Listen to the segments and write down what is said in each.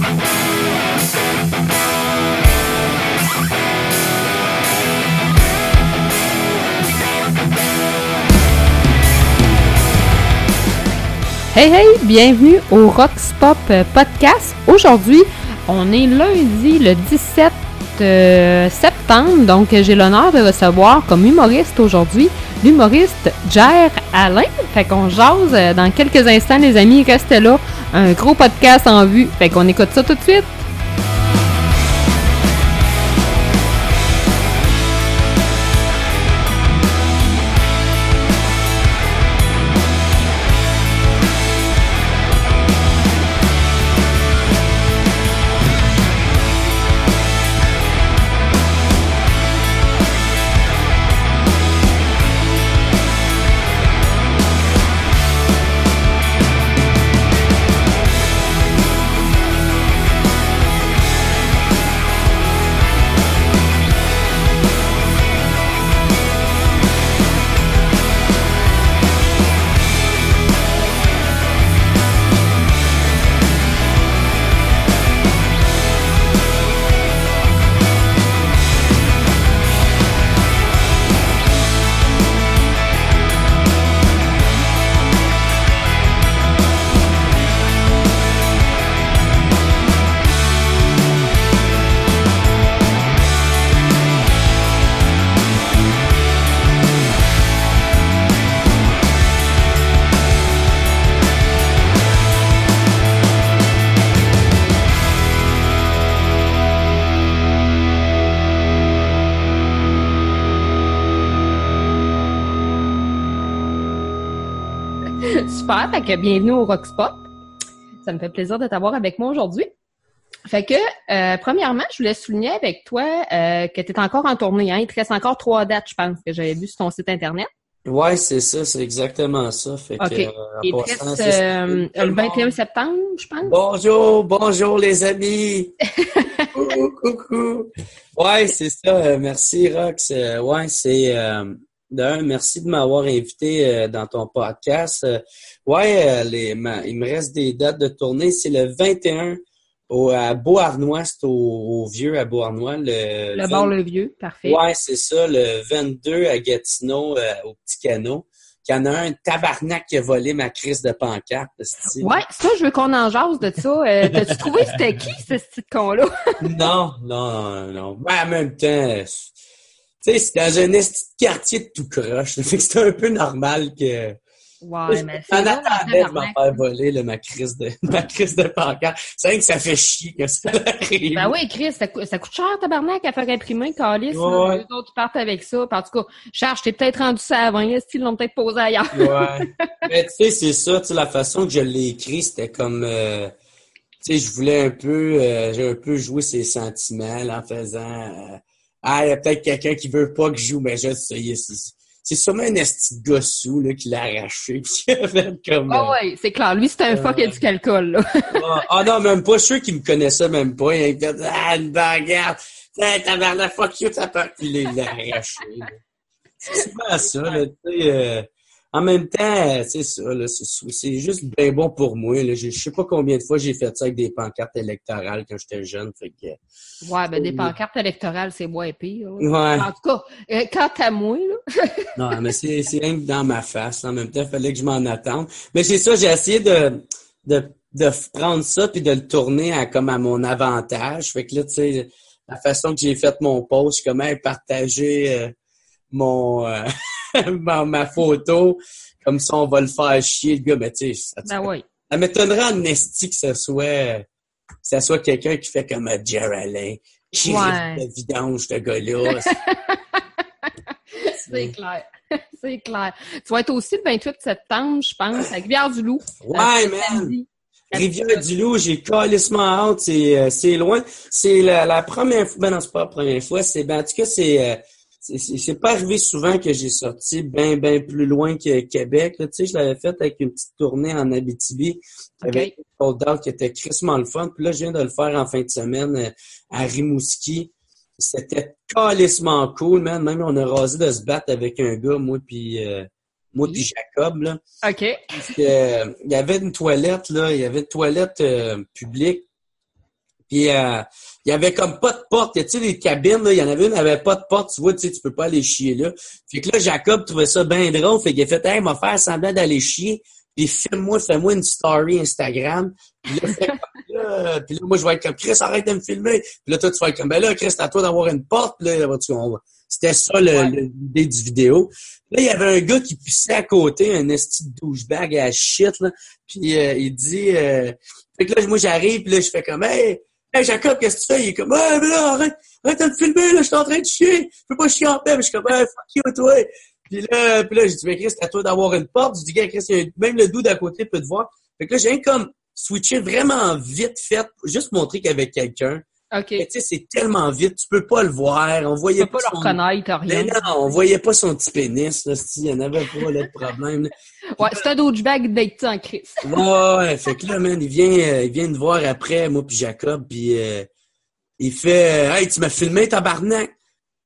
Hey hey, bienvenue au Rocks Pop Podcast. Aujourd'hui, on est lundi le 17 euh, septembre, donc j'ai l'honneur de recevoir comme humoriste aujourd'hui l'humoriste Jer Alain. Fait qu'on jase euh, dans quelques instants, les amis, restez là. Un gros podcast en vue. Fait qu'on écoute ça tout de suite. Bienvenue au Rockspot. Ça me fait plaisir de t'avoir avec moi aujourd'hui. Fait que, euh, premièrement, je voulais souligner avec toi euh, que tu es encore en tournée. Hein? Il te reste encore trois dates, je pense, que j'avais vu sur ton site Internet. Ouais, c'est ça, c'est exactement ça. Fait que, reste euh, le 21 septembre, je pense. Bonjour, bonjour les amis. coucou, coucou. Ouais, c'est ça. merci, Rox. ouais, c'est... D'un, merci de m'avoir invité dans ton podcast. Ouais, les, il me reste des dates de tournée. C'est le 21 au, à Beauharnois, c'est au, Vieux à Beauharnois. Le, le bord le Vieux, parfait. Ouais, c'est ça. Le 22 à Gatineau, euh, au Petit Canot. Il y en a un tabarnak qui a volé ma crise de pancarte. Ouais, ça, je veux qu'on en jase de ça. Euh, T'as-tu trouvé c'était qui, ce petit con-là? non, non, non. Ben, en même temps, tu sais, c'est dans un petit quartier de tout croche. c'est un peu normal que Ouais, mais c'est. De m'en faire voler ma crise de ma crise de pancarte. C'est vrai que ça fait chier que ça arrive. Ben oui, Chris, ça, ça coûte cher tabarnak à faire imprimer, Calis. Ouais. Les autres partent avec ça. en tout cas, charge, t'es peut-être rendu ça avant. Est-ce qu'ils l'ont peut-être posé ailleurs? ouais. Mais tu sais, c'est ça, tu sais, la façon que je l'ai écrit, c'était comme euh, tu sais, je voulais un peu euh, j'ai un peu joué ses sentiments là, en faisant euh, Ah, il y a peut-être quelqu'un qui veut pas que je joue, mais je sais, c'est sûrement un esti gossou là, qui l'a arraché. Puis a fait comme. Ah oh, ouais, c'est clair. Lui, c'était un euh, fuck et du calcul, là. ah, ah non, même pas. Ceux qui me connaissaient même pas. Il a fait Ah, une bagarre! T'as la fuck you, t'as pas. Il l'a arraché. C'est pas ça, là. Tu sais, euh, en même temps, c'est ça, c'est juste bien bon pour moi. Là. Je sais pas combien de fois j'ai fait ça avec des pancartes électorales quand j'étais jeune. Fait que, ouais, ben des pancartes électorales, c'est moins pire. Ouais. En tout cas, euh, quant à moi, là. non, mais c'est rien que dans ma face. En même temps, il fallait que je m'en attende. Mais c'est ça, j'ai essayé de, de, de prendre ça puis de le tourner à, comme à mon avantage. Fait que là, tu sais, la façon que j'ai fait mon post, je comment partager euh, mon euh, ma, photo, comme ça on va le faire chier le gars, mais tu sais, ça, ben oui. ça m'étonnerait en esti que ce soit que ça soit quelqu'un qui fait comme un Jerry qui ouais. de vidange, de gars-là. C'est clair. C'est clair. Tu vas être aussi le 28 septembre, je pense, à Rivière-du-Loup. Ouais, man! Rivière-du-Loup, j'ai calissement hâte. C'est, euh, c'est loin. C'est la, la, première fois. Ben non, c'est pas la première fois. C'est, ben, en tout cas, c'est, euh, c'est pas arrivé souvent que j'ai sorti bien, bien plus loin que Québec. Tu sais, je l'avais fait avec une petite tournée en Abitibi avec Cold Out qui était crissement le fun. Puis là, je viens de le faire en fin de semaine euh, à Rimouski. C'était calissement cool, man. Même on a rasé de se battre avec un gars, moi puis euh, moi puis Jacob, là. OK. Parce que, euh, il y avait une toilette, là. Il y avait une toilette publique Puis euh, il y avait comme pas de porte. Tu sais, les cabines, là, il y en avait une, il avait pas de porte. Tu vois, tu sais, tu peux pas aller chier là. Fait que là, Jacob trouvait ça bien drôle. Fait qu'il a fait, hey, m'a faire semblant d'aller chier. Puis filme-moi, fais-moi une story Instagram. Puis là, fait comme là, puis là, moi, je vais être comme, Chris, arrête de me filmer. Puis là, toi, tu vas être comme, ben là, Chris, c'est à toi d'avoir une porte. Puis là, tu, on, c'était ça l'idée du vidéo. Là, il y avait un gars qui pissait à côté, un esti de douchebag à shit, là. Puis euh, il dit... Euh... Fait que là, moi, j'arrive, puis là, je fais comme « Hey, hey Jacob, qu'est-ce que tu fais? » Il est comme « Ouais, mais là, arrête, arrête de me filmer, là, je suis en train de chier. Je peux pas chier en paix. » je suis comme « Hey, fuck you, toi. » Puis là, puis là, j'ai dit « Mais Chris, c'est à toi d'avoir une porte. » Je dis « Gars, Chris, même le dos d'à côté peut te voir. » Fait que là, j'ai comme switché vraiment vite fait, juste montrer avait quelqu'un. OK. Tu sais, c'est tellement vite, tu peux pas le voir. On voyait tu peux pas, le reconnaître, rien. Mais non, on voyait pas son petit pénis, là, il y en avait pas, là, de problème. ouais, c'est un douchebag d'être en crise. ouais, fait que là, man, il vient, euh, il vient de voir après, moi puis Jacob, puis euh, il fait Hey, tu m'as filmé, tabarnak!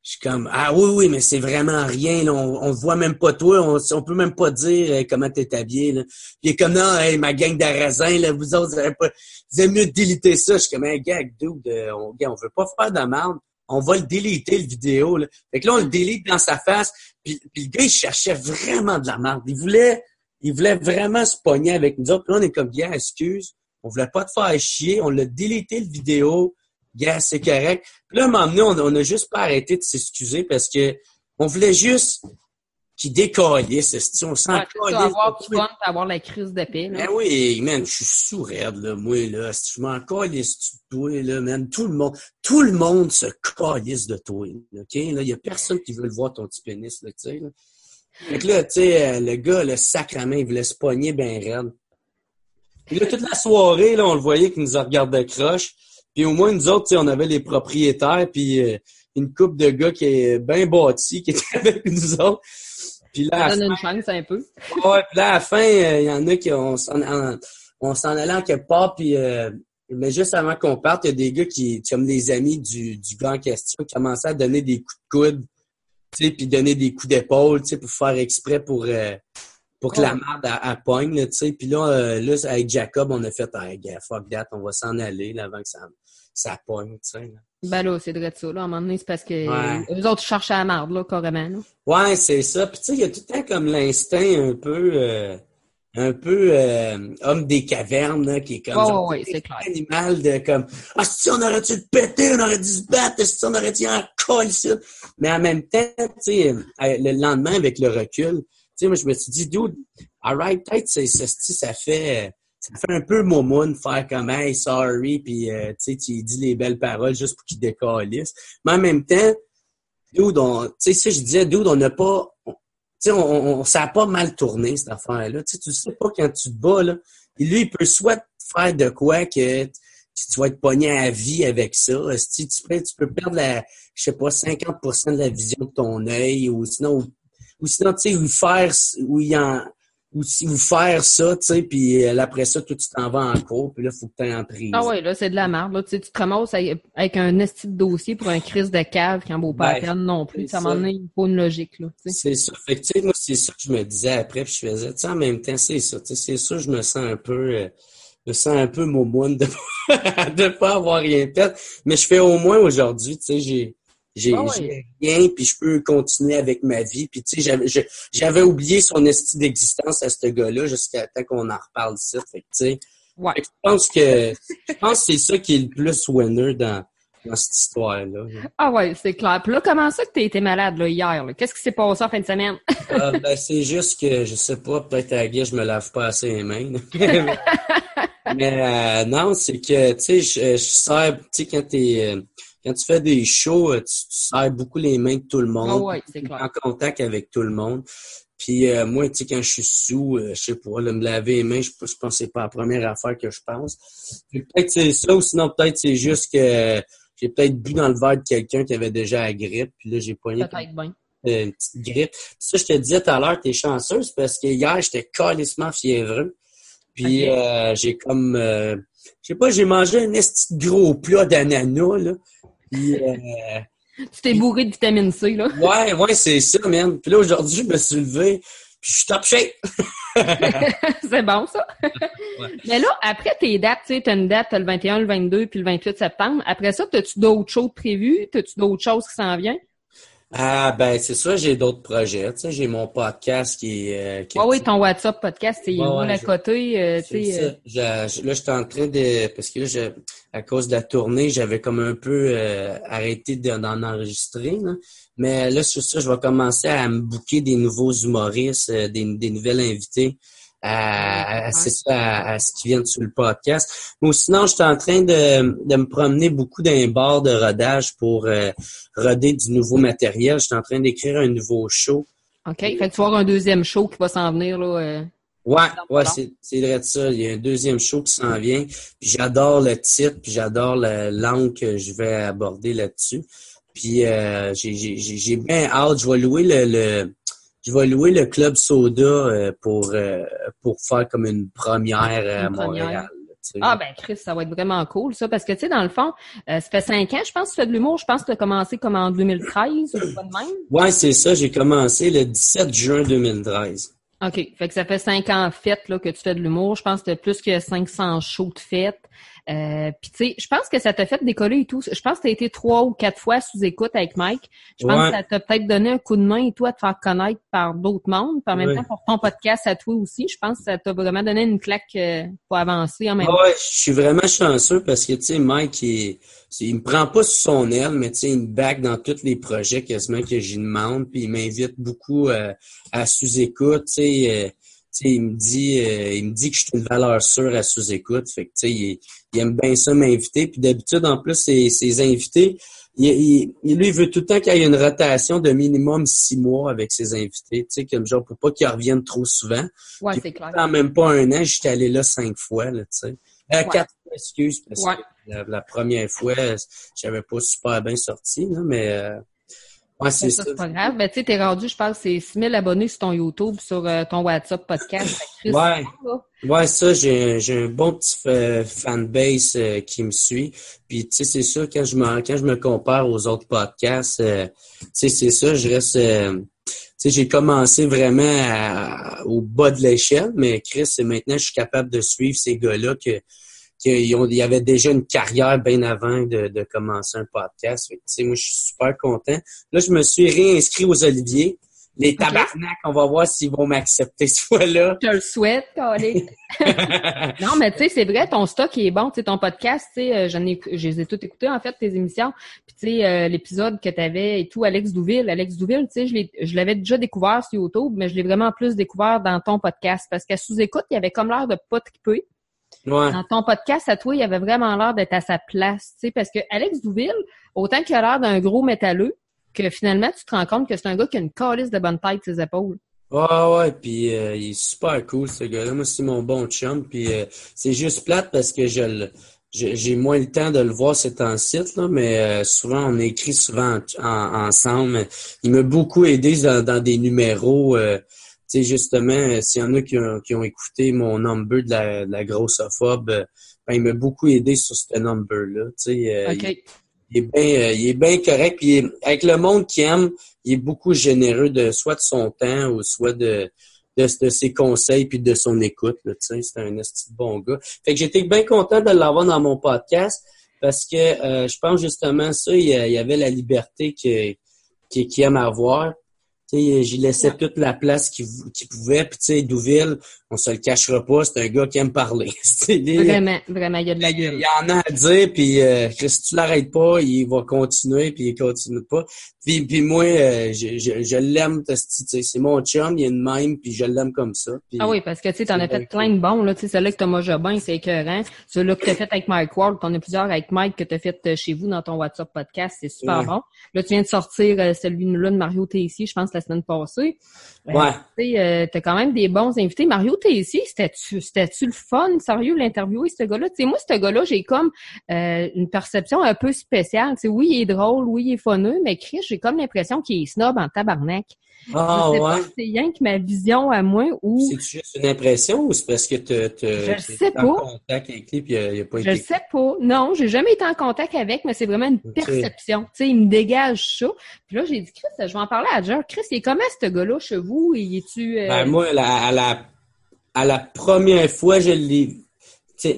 Je suis comme Ah oui, oui, mais c'est vraiment rien. Là. On, on voit même pas toi. On, on peut même pas dire euh, comment t'es habillé. Là. Puis il est comme non, hey, ma gang d'arrasins, là, vous autres, vous avez pas. Vous avez mieux déliter ça. Je suis comme un hey, gag, dude, on, gars, on veut pas faire de merde. On va le déliter, le vidéo. Là. Fait que là, on le délite dans sa face. Puis, puis le gars, il cherchait vraiment de la merde. Il voulait, il voulait vraiment se pogner avec nous autres. Puis là, on est comme, gars, excuse, on voulait pas te faire chier. On l'a délité, le vidéo gars, c'est correct. Puis là, à un moment donné, on, n'a juste pas arrêté de s'excuser parce que on voulait juste qu'il décalisse. On s'en ouais, avoir du fun, avoir la crise de paix. Ben oui, man, je suis sourd, là, moi, là. Si je m'en calisse de toi, là, man, tout le monde, tout le monde se calisse de toi, OK? Là, il y a personne qui veut le voir, ton petit pénis, là, tu sais, là. Fait que là, tu sais, euh, le gars, le sacrament, il voulait se pogner ben raide. Puis là, toute la soirée, là, on le voyait qu'il nous a regardé croche. Puis au moins, nous autres, on avait les propriétaires, puis euh, une coupe de gars qui est bien bâti, qui était avec nous autres. Puis là, Ça donne une chance un peu. ouais, puis là, à la fin, euh, il y en a qui on s'en on s'en allait en quelque part, puis euh, mais juste avant qu'on parte, il y a des gars qui, comme des amis du, du gars en question, qui commençaient à donner des coups de coude, tu sais, puis donner des coups d'épaule, tu sais, pour faire exprès pour pour que la merde elle, pogne, tu sais. Puis là, là, avec Jacob, on a fait, gars, fuck that, on va s'en aller là, avant que ça, ça pogne, tu sais. Là. Ben là, c'est de ça, là. À un moment donné, c'est parce que les autres cherchent à la marde, là, carrément, là. Ouais, c'est ça. Puis tu sais, il y a tout le temps comme l'instinct un peu... Euh, un peu euh, homme des cavernes, là, qui est comme oh, ouais, c'est clair. animal de comme Ah si on aurait dû le péter, on aurait dû se battre, si on aurait dû en coller Mais en même temps, tu sais, euh, le lendemain, avec le recul, tu sais, moi je me suis dit, dude, alright, peut-être c'est ça fait ça fait un peu de faire comme hey sorry puis euh, tu tu dis les belles paroles juste pour qu'il décalisse. Mais en même temps dude on tu sais je disais dude on n'a pas tu sais on, on, ça a pas mal tourné cette affaire là tu sais tu sais pas quand tu te bats là. Lui il peut soit faire de quoi que tu vas être pogné à vie avec ça si tu peux tu peux perdre la je sais pas 50% de la vision de ton œil ou sinon ou, sinon tu sais ou faire ou il en ou si vous faire ça, tu sais, puis euh, après ça, toi, tu t'en vas en cours, puis là, il faut que tu aies en prise. Ah ouais, là, c'est de la merde. Là, tu te ramasses avec un esti de dossier pour un crise de cave qui en vaut pas ben, non plus. Ça m'en il faut une logique, là. C'est ça. Fait que, tu sais, moi, c'est ça que je me disais après, puis je faisais, tu sais, en même temps, c'est ça. Tu sais, c'est ça, je me sens un peu... Euh, je me sens un peu momoune de ne pas avoir rien fait. Mais je fais au moins aujourd'hui, tu sais, j'ai j'ai ah rien, puis je peux continuer avec ma vie. Puis tu sais, j'avais oublié son estime d'existence à ce gars-là jusqu'à temps qu'on en reparle ici. Fait que, tu sais, je pense que je pense c'est ça qui est le plus winner dans, dans cette histoire-là. Ah ouais, c'est clair. Puis là, comment ça que tu été malade là, hier? Qu'est-ce qui s'est passé en fin de semaine? Ah, ben, c'est juste que, je sais pas, peut-être à la guerre, je me lave pas assez les mains. Mais euh, non, c'est que, tu sais, je, je sers, tu sais, quand t'es... Euh, quand tu fais des shows, euh, tu, tu beaucoup les mains de tout le monde. Oh ouais, c'est En contact avec tout le monde. Puis euh, moi, tu sais, quand je suis sous, euh, je sais pas, me laver les mains, je, je pense que c'est pas la première affaire que je pense. Peut-être c'est ça, ou sinon peut-être c'est juste que j'ai peut-être bu dans le verre de quelqu'un qui avait déjà la grippe, puis là j'ai poigné une petite grippe. Ça, je te disais tout à l'heure, t'es chanceuse parce que hier, j'étais calissement fiévreux. Puis j'ai comme je sais pas, j'ai mangé un petit gros plat d'ananas, là. Euh, tu t'es bourré de vitamine C, là. Ouais, ouais, c'est ça, man. Puis là, aujourd'hui, je me suis levé, puis je suis top shape. c'est bon, ça. Mais là, après tes dates, tu sais, t'as une date, t'as le 21, le 22, puis le 28 septembre. Après ça, as-tu d'autres choses prévues? As-tu d'autres choses qui s'en viennent? Ah ben c'est ça, j'ai d'autres projets. Tu sais, j'ai mon podcast qui est. Euh, oui, ton WhatsApp podcast, c'est ouais, ouais, à côté. Euh, tu sais, euh... là, j'étais en train de. Parce que là, à cause de la tournée, j'avais comme un peu euh, arrêté d'en enregistrer. Là. Mais là, sur ça, je vais commencer à me bouquer des nouveaux humoristes, euh, des, des nouvelles invités à, à, à, ce qui vient sur le podcast. Mais sinon, j'étais en train de, de me promener beaucoup dans bar de rodage pour euh, roder du nouveau matériel. J'étais en train d'écrire un nouveau show. OK. Fait que tu vas avoir un deuxième show qui va s'en venir, là. Euh, ouais, ouais, c'est, c'est vrai de ça. Il y a un deuxième show qui s'en vient. Puis j'adore le titre, puis j'adore l'angle que je vais aborder là-dessus. Puis euh, j'ai, j'ai, j'ai bien hâte. Je vais louer le, le je vais louer le club soda euh, pour euh, pour faire comme une première euh, à Montréal. Ah ben Chris, ça va être vraiment cool ça parce que tu sais dans le fond, ça fait cinq ans, je pense que tu fais de l'humour, je pense que tu as commencé comme en 2013 ou pas de même. Ouais, c'est ça, j'ai commencé le 17 juin 2013. OK, fait que ça fait cinq ans fait là que tu fais de l'humour, je pense que tu as plus que 500 shows de fête. Euh, Puis tu sais, je pense que ça t'a fait décoller et tout. Je pense que tu as été trois ou quatre fois sous écoute avec Mike. Je pense que ça t'a peut-être donné un coup de main et toi à te faire connaître par d'autres mondes. Puis en même temps, pour ton podcast à toi aussi, je pense que ça t'a vraiment donné une claque euh, pour avancer en même temps. Ouais, je suis vraiment chanceux parce que tu sais, Mike, il, il me prend pas sous son aile, mais tu sais, il me back dans tous les projets quasiment que j'y demande. Puis il m'invite beaucoup euh, à sous-écoute, tu sais. Il me dit euh, il me dit que je suis une valeur sûre à sous-écoute. Fait que, il, il aime bien ça m'inviter. Puis d'habitude, en plus, ses, ses invités, il, il, lui, il veut tout le temps qu'il y ait une rotation de minimum six mois avec ses invités. Tu sais, comme genre pour pas qu'ils reviennent trop souvent. Ouais, c'est clair. En même pas un an, j'étais allé là cinq fois, là, tu sais. Euh, Quatre excuses, parce que la, première fois, j'avais pas super bien sorti, là, mais euh, Ouais, c'est ça. C'est pas grave. Ben, tu sais, t'es rendu, je pense, c'est 6000 abonnés sur ton YouTube, sur euh, ton WhatsApp podcast. ouais. Ouais, ça, j'ai, j'ai un bon petit fanbase euh, qui me suit. Puis, tu sais, c'est sûr, quand je me, quand je me compare aux autres podcasts, euh, tu sais, c'est ça, je reste... tu sais, j'ai commencé vraiment au bas de l'échelle, mais Chris, maintenant, je suis capable de suivre ces gars-là que qu'il y avait déjà une carrière bien avant de, de commencer un podcast. Fait moi, je suis super content. Là, je me suis réinscrit aux Oliviers. Les tabarnak, on va voir s'ils vont m'accepter ce fois-là. Je le souhaite, Non, mais tu sais, c'est vrai, ton stock est bon. Tu sais, ton podcast, tu sais, euh, j'en ai, je les ai toutes écoutées, en fait, tes émissions. Puis, tu sais, euh, l'épisode que tu avais et tout, Alex Douville. Alex Douville, tu sais, je l'avais déjà découvert sur YouTube, mais je l'ai vraiment plus découvert dans ton podcast. Parce qu'à sous-écoute, il y avait comme l'air de pas triper. Dans ton podcast, à toi, il avait vraiment l'air d'être à sa place, tu sais, parce que Alex Douville, autant qu'il a l'air d'un gros métalleux, que finalement, tu te rends compte que c'est un gars qui a une calice de bonne tête ses épaules. Ouais, ouais, puis euh, il est super cool, ce gars-là. Moi, c'est mon bon chum, puis euh, c'est juste plate parce que je j'ai moins le temps de le voir c'est un site là, mais euh, souvent on écrit souvent ensemble. Il m'a beaucoup aidé dans, dans des numéros sais, justement, euh, s'il y en a qui ont, qui ont écouté mon number de la, de la grossophobe, euh, ben, il m'a beaucoup aidé sur ce number-là. Tu sais, euh, il, est bien, il est bien correct. Puis avec le monde qui aime, il est beaucoup généreux de soit de son temps ou soit de, de, de ses conseils puis de son écoute. C'est un bon gars. Fait que j'étais bien content de l'avoir dans mon podcast parce que je pense justement ça, il y avait la liberté qu'il qui aime avoir. J'y laissais toute la place qu'il pouvait. Puis, tu sais, Douville, on se le cachera pas, c'est un gars qui aime parler. vraiment, vraiment, il y a de la gueule. Il y en a à dire, puis euh, si tu l'arrêtes pas, il va continuer, puis il continue pas. Puis, puis moi, euh, je, je, je l'aime, c'est mon chum, il est une même, puis je l'aime comme ça. ah oui, parce que tu t'en as fait plein de bons, là, tu celui-là que Thomas Jobin, c'est écœurant. Celui-là que t'as fait avec Mike Ward, t'en as plusieurs avec Mike que t'as fait euh, chez vous dans ton WhatsApp podcast, c'est super bon. Là, tu viens de sortir celui-là de Mario Tessier, je pense, la semaine passée. Ouais. tu t'as quand même des bons invités. Mario ici, c'était-tu, c'était-tu le fun, sérieux, l'interviewer, ce gars-là? Tu sais, moi, ce gars-là, j'ai comme euh, une perception un peu spéciale. Tu sais, oui, il est drôle, oui, il est funeux, mais Chris, j'ai comme l'impression qu'il est snob en tabarnak. Ah, je sais ouais. pas si c'est rien que ma vision à moi ou C'est juste une impression ou c'est parce que tu Je sais en pas. contact avec lui puis il n'a pas je été. sais pas. Non, j'ai jamais été en contact avec, mais c'est vraiment une perception. Tu sais, il me dégage ça. Puis là, j'ai dit, Chris, je vais en parler à Jer. Chris, il est comment ce gars-là chez vous? Il est-tu... euh, Ben, moi, la- à, la, à la première fois, je l'ai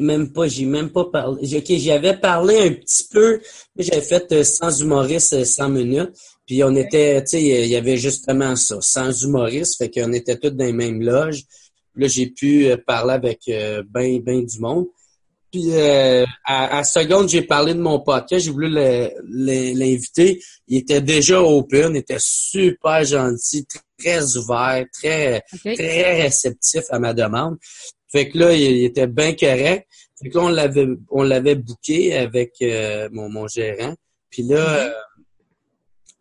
même pas, j'ai même pas parlé. j'ai- OK, j'y avais parlé un petit peu, mais j'avais fait euh, sans humoriste euh, 100 minutes. Puis on était, tu sais, il y avait justement ça, sans humoriste, fait qu'on était tous dans les mêmes loges. Là, j'ai pu euh, parler avec euh, ben, ben du monde. Puis euh, à, à seconde, j'ai parlé de mon podcast, j'ai voulu l'inviter. Il était déjà open, il était super gentil, très ouvert, très très réceptif à ma demande. Fait que là, il, était bien correct. Fait que là, on l'avait on l'avait booké avec euh, mon, mon gérant. Puis là, Mhm. euh,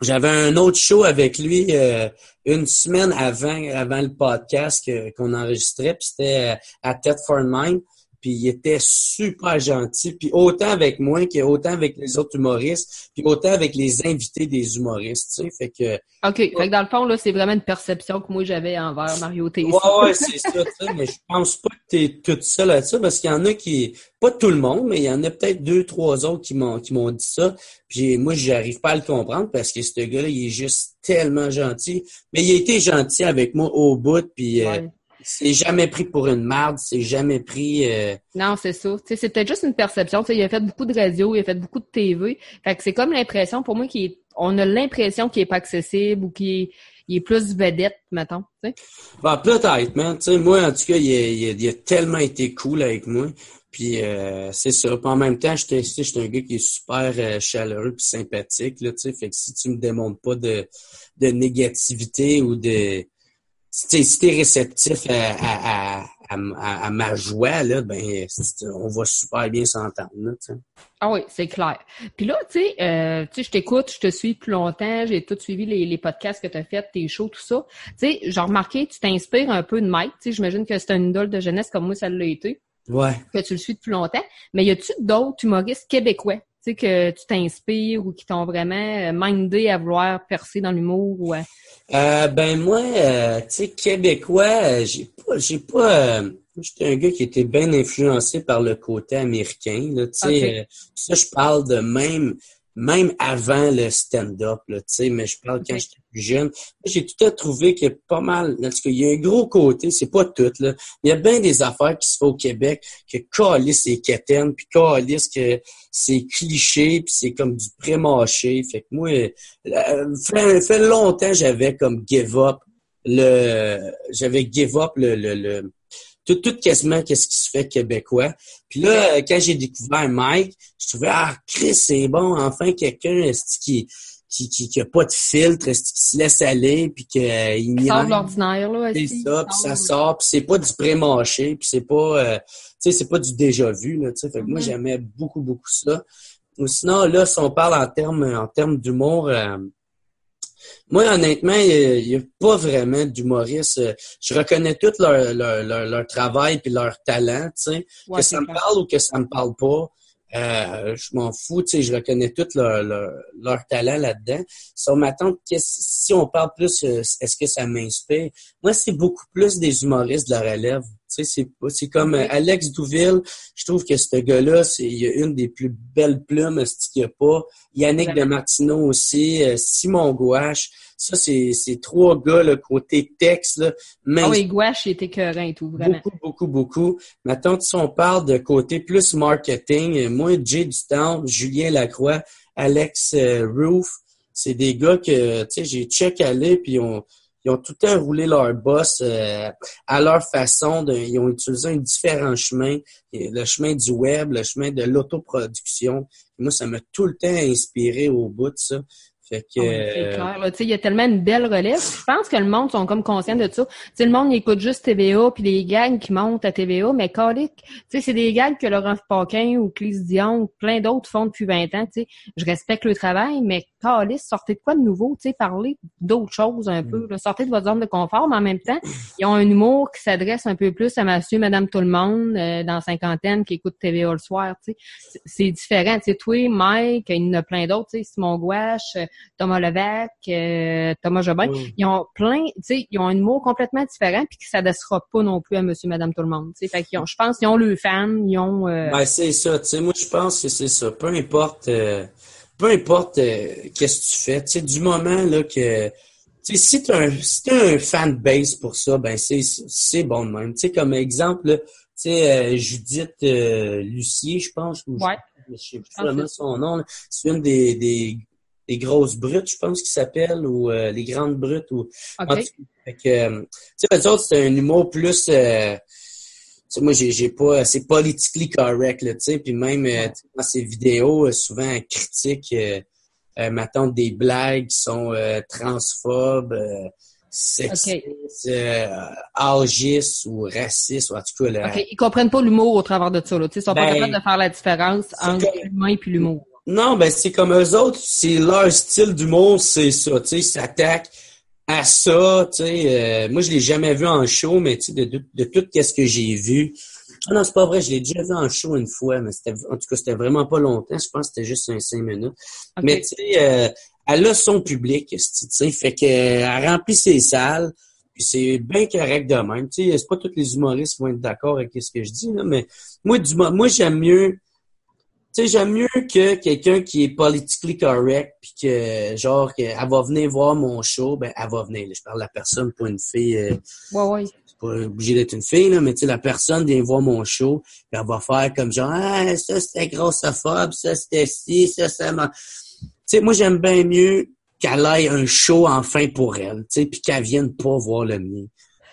j'avais un autre show avec lui euh, une semaine avant avant le podcast que- qu'on enregistrait. Puis c'était euh, à Ted for Mind. Puis il était super gentil. Puis autant avec moi qu'autant avec les autres humoristes. Puis autant avec les invités des humoristes. Tu sais. Fait que OK. Fait que dans le fond, là, c'est vraiment une perception que moi j'avais envers Mario Tessier. Ouais, ouais, c'est ça, tu sais, mais je pense pas que t'es toute seule à ça, parce qu'il y en a qui, pas tout le monde, mais il y en a peut-être deux, trois autres qui m'ont, qui m'ont dit ça. Puis moi, j'arrive pas à le comprendre parce que ce gars-là, il est juste tellement gentil. Mais il a été gentil avec moi au bout, puis euh, Ouais. C'est jamais pris pour une marde, c'est jamais pris. euh, Non, c'est ça. C'est peut-être juste une perception. Tu sais, il a fait beaucoup de radio, il a fait beaucoup de TV. Fait que c'est comme l'impression, pour moi, qu'il est- on a l'impression qu'il est pas accessible ou qu'il est, est plus vedette, mettons. Ben, peut-être, man. Tu sais, moi, en tout cas, il a, il a- il a tellement été cool avec moi. Puis euh, c'est ça. Puis en même temps, sais, j'étais un gars qui est super euh, chaleureux puis sympathique. Là, fait que si tu me démontres pas de, de négativité ou de. Si t'es réceptif à, à, à, à, à- à ma joie, là, ben on va super bien s'entendre. Ah oui, c'est clair. Puis là, tu sais, euh, je t'écoute, je te suis depuis longtemps, j'ai tout suivi les, les podcasts que tu as fait, tes shows, tout ça. Tu sais, j'ai remarqué, tu t'inspires un peu de Mike. Tu sais, j'imagine que c'est un idole de jeunesse comme moi, ça l'a été, Ouais. que tu le suis depuis longtemps. Mais y a-tu d'autres humoristes québécois, sais, que tu t'inspires ou qui t'ont vraiment euh, mindé à vouloir percer dans l'humour ou... euh, Euh, ben moi, euh, tu sais, québécois, j'ai pas, j'ai pas. euh, J'étais un gars qui était bien influencé par le côté américain. Là, tu sais, Ok. euh, ça, je parle de même, même avant le stand-up. Là, tu sais, mais je parle quand j'étais J'ai tout à trouvé que pas mal. En tout cas, il y a un gros côté. C'est pas tout là. Il y a bien des affaires qui se font au Québec que calisse c'est quétaine, puis calisse que c'est cliché, puis c'est comme du pré-mâché. Fait que moi, euh, fait, fait longtemps, j'avais comme give up le, j'avais give up le, le, le tout, tout quasiment qu'est-ce qui se fait québécois. Puis là, quand j'ai découvert Mike, je trouvais, ah, Chris, c'est bon, enfin, quelqu'un, qui, qui, qui, qui a pas de filtre, qui se laisse aller, puis qu'il euh, Sort l'ordinaire, là. C'est ça, puis ça sort, puis c'est pas du pré-mâché, puis c'est pas, euh, tu sais, c'est pas du déjà vu, là, tu sais. Fait que moi, Mhm. j'aimais beaucoup, beaucoup ça. Ou sinon, là, si on parle en termes, en termes d'humour, euh, moi, honnêtement, il n'y a, pas vraiment d'humoristes. Euh, Je reconnais tout leur, leur, leur, leur travail puis leur talent, tu sais. Ouais, que ça me parle ou que ça me parle pas, euh, je m'en fous, tu sais, je reconnais tout leur, leur, leur talent là-dedans. Sur ma tante, si on parle plus, euh, est-ce que ça m'inspire? Moi, c'est beaucoup plus des humoristes de la relève. Tu sais, c'est pas- c'est comme. Alex Douville. Je trouve que ce gars-là, c'est il a une des plus belles plumes ce qu'il n'y a pas? Yannick de Martineau aussi, euh, Simon Gouache. Ça, c'est c'est trois gars, le côté texte, là, même Ah oui, Gouache, il était écœurant et tout, vraiment. Beaucoup, beaucoup, beaucoup. Maintenant, si on parle de côté plus marketing, euh, moi, Jay Dutown, Julien Lacroix, Alex euh, Roof, c'est des gars que, tu sais, j'ai check aller, puis ont, ils ont tout le temps roulé leur boss euh, à leur façon. Ils ont utilisé un différent chemin, le chemin du web, le chemin de l'autoproduction. Moi, ça m'a tout le temps inspiré au bout de ça. Fait que, c'est clair. Tu sais, il y a tellement une belle relève. Je pense que le monde sont comme conscients de ça. Tu sais, le monde écoute juste TVA puis les gags qui montent à TVA, mais calique, c'est des gags que Laurent Paquin ou Clés Dion ou plein d'autres font depuis 20 ans. Tu sais, je respecte le travail, mais calique, sortez de quoi de nouveau, tu sais, parlez d'autres choses un peu. Là. Sortez de votre zone de confort, mais en même temps, ils ont un humour qui s'adresse un peu plus à Monsieur, Madame, tout le monde euh, dans cinquantaine qui écoute TVA le soir. C'est différent. Tu sais, toi, Mike, il y en a plein d'autres. Simon Gouache Thomas Levesque, euh, Thomas Jobin, ils ont plein, tu sais, ils ont un mot complètement différent puis qui s'adressera pas non plus à monsieur madame tout le monde, tu sais. Fait qu'ils ont je pense qu'ils ont le fan, ils ont euh... Ben c'est ça, tu sais moi je pense que c'est ça, peu importe euh, peu importe euh, qu'est-ce que tu fais, tu sais du moment là que tu sais si tu un si as un fan base pour ça, ben c'est c'est bon de même. Tu sais comme exemple tu sais Judith Lucier, je pense ou ouais. je, sais pas son nom, c'est une des, des les grosses brutes, je pense qu'ils s'appellent, ou euh, les grandes brutes. Ou... Okay. Fait que, euh, tu sais, autres, c'est un humour plus... Euh, moi, j'ai, j'ai pas... C'est politically correct, là, tu sais. Puis même euh, dans ces vidéos, souvent critiques, euh, euh, des blagues qui sont transphobes, sexistes, okay. algistes ou racistes, ou en tout cas... Là, OK, ils comprennent pas l'humour au travers de ça, là. Tu sais, ils sont pas ben, capables de faire la différence entre l'humain et l'humour. Non, ben c'est comme eux autres, c'est leur style d'humour, c'est ça, tu sais, ils s'attaquent à ça, tu sais. Euh, moi, je l'ai jamais vu en show, mais tu sais, de, de, de, tout ce que j'ai vu. Ah non, c'est pas vrai, je l'ai déjà vu en show une fois, mais c'était en tout cas, c'était vraiment pas longtemps. Je pense que c'était juste un cinq minutes. Mais tu sais, euh, elle a son public, tu sais, fait qu'elle remplit ses salles. Puis c'est bien correct de même. Tu sais, c'est pas tous les humoristes qui vont être d'accord avec ce que je dis, là, mais moi, du moi, j'aime mieux sais, j'aime mieux que quelqu'un qui est politically correct, puis que, genre, elle va venir voir mon show, ben, elle va venir. Je parle de la personne, pas une fille. Euh, ouais, ouais. C'est pas obligé d'être une fille, là, mais tu sais, la personne vient voir mon show, puis elle va faire comme genre, ah, ça, c'était grossophobe, ça, c'était ci, ça, ça m'a... Tu sais, moi, j'aime bien mieux qu'elle ait un show enfin pour elle, tu sais, puis qu'elle vienne pas voir le mien.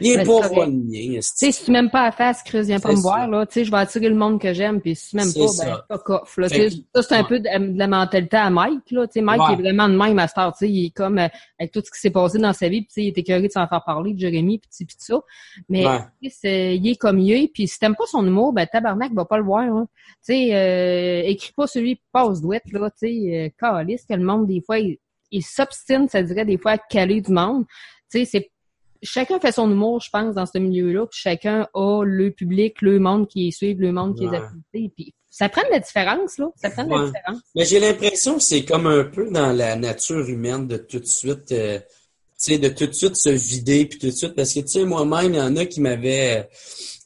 Viens pas voir le mien. Tu sais, si tu m'aimes pas à face, Chris, viens pas me voir, là. Tu sais, je vais attirer le monde que j'aime, puis si tu m'aimes pas, ben, pas coff, là. Ça, c'est un peu de, la mentalité à Mike, là. Tu sais, Mike est vraiment de même master, tu sais, il est comme, euh, avec tout ce qui s'est passé dans sa vie, puis tu sais, il était curieux de s'en faire parler, de Jérémy, puis pis ça. Mais, ouais. il est comme il est, puis si t'aimes pas son humour, ben, tabarnak, va pas le voir, hein. Tu sais, euh, écris pas celui passe douette, là, tu sais, euh, calice, que le monde, des fois, il, il s'obstine, ça dirait, des fois, à caler du monde. Tu sais, c'est chacun fait son humour, je pense, dans ce milieu-là. Puis chacun a le public, le monde qui est suivi, le monde qui est apprécié. Puis ça prend de la différence, là. Ça prend de la différence. Mais j'ai l'impression que c'est comme un peu dans la nature humaine de tout de suite, euh, tu sais, de tout de suite se vider, puis tout de suite, parce que, tu sais, moi-même, il y en a qui m'avaient, tu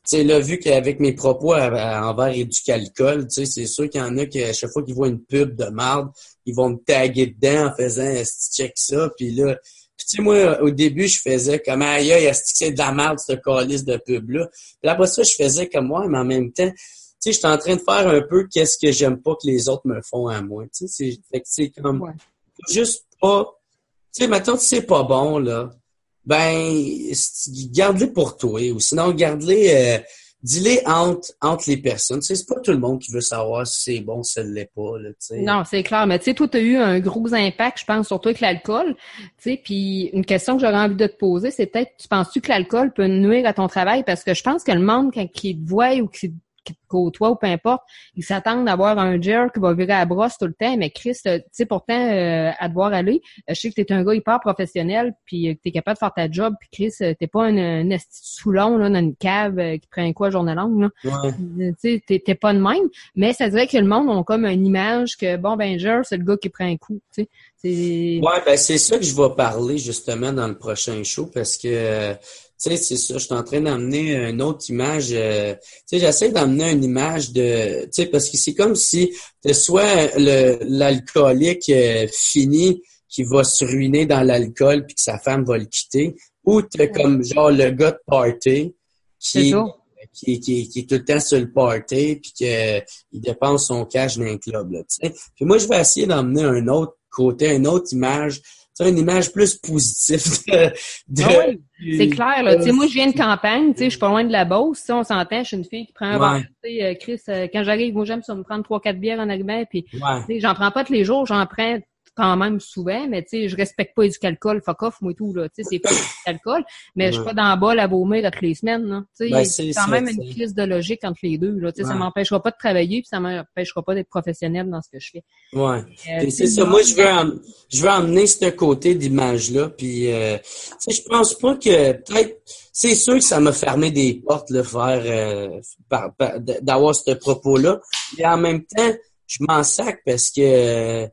sais, là, vu qu'avec mes propos envers Éducalcool, tu sais, c'est sûr qu'il y en a qui, à chaque fois qu'ils voient une pub de marde, ils vont me taguer dedans en faisant « check ça », puis là, sais, moi, au début, je faisais comme, aïe, aïe, c'est de la merde, ce calice de pub-là? Puis après ça, je faisais comme moi, mais en même temps, tu sais, j'étais en train de faire un peu qu'est-ce que j'aime pas que les autres me font à moi. Tu sais, c'est comme, ouais. juste pas, tu sais, maintenant, c'est pas bon, là. Ben, garde-les pour toi, ou sinon, garde-les, euh, dis-les entre, entre les personnes. Tu sais, c'est pas tout le monde qui veut savoir si c'est bon, si ça l'est pas. Là. Non, c'est clair. Mais tu sais, toi, tu as eu un gros impact, je pense, surtout avec l'alcool. Tu sais, puis une question que j'aurais envie de te poser, c'est peut-être, tu penses-tu que l'alcool peut nuire à ton travail? Parce que je pense que le monde, quand il te voit ou qui qui te ou peu importe, ils s'attendent d'avoir un jerk qui va virer à la brosse tout le temps, mais Chris, tu sais, pourtant, euh, à devoir aller, euh, je sais que t'es un gars hyper professionnel, puis que t'es capable de faire ta job, puis Chris, euh, t'es pas un, un soulon, là, dans une cave qui prend quoi journée longue, là. Ouais. Tu sais, t'es pas de même, mais ça dirait que le monde a comme une image que, bon, ben, c'est le gars qui prend un coup, tu sais. Ouais, ben c'est ça que je vais parler justement dans le prochain show parce que sais, c'est ça, je suis en train d'amener une autre image. Euh, tu sais, j'essaie d'amener une image de, tu sais, parce que c'est comme si tu soit l'alcoolique euh, fini qui va se ruiner dans l'alcool puis que sa femme va le quitter, ou tu comme genre le gars de party qui, qui, qui, qui, est tout le temps sur le party puis qu'il dépense son cash dans un club. Là. Puis moi, je vais essayer d'emmener un autre côté, une autre image une image plus positive de, ah oui, c'est clair là. sais moi je viens de campagne, tu sais, je suis pas loin de la Beauce, on s'entend, je suis une fille qui prend un verre, tu sais, Chris, euh, quand j'arrive, moi j'aime ça me prendre trois quatre bières en arrivant, puis j'en prends pas tous les jours, j'en prends quand même souvent, mais tu sais, je respecte pas du alcool, fuck off, moi et tout, là. Tu sais, c'est pas du alcool, mais je suis pas dans le bas la vomir toutes les semaines, là. Tu sais, Ben, c'est quand même une crise de logique entre les deux, là. Tu sais, ça m'empêchera pas de travailler, puis ça m'empêchera pas d'être professionnel dans ce que je fais. Ouais. Euh, c'est ça. Moi, je veux, em- je veux emmener ce côté d'image-là. Puis, euh, tu sais, je pense pas que peut-être. C'est sûr que ça m'a fermé des portes, le faire, euh, par- d'avoir ce propos-là. Mais en même temps, je m'en sac parce que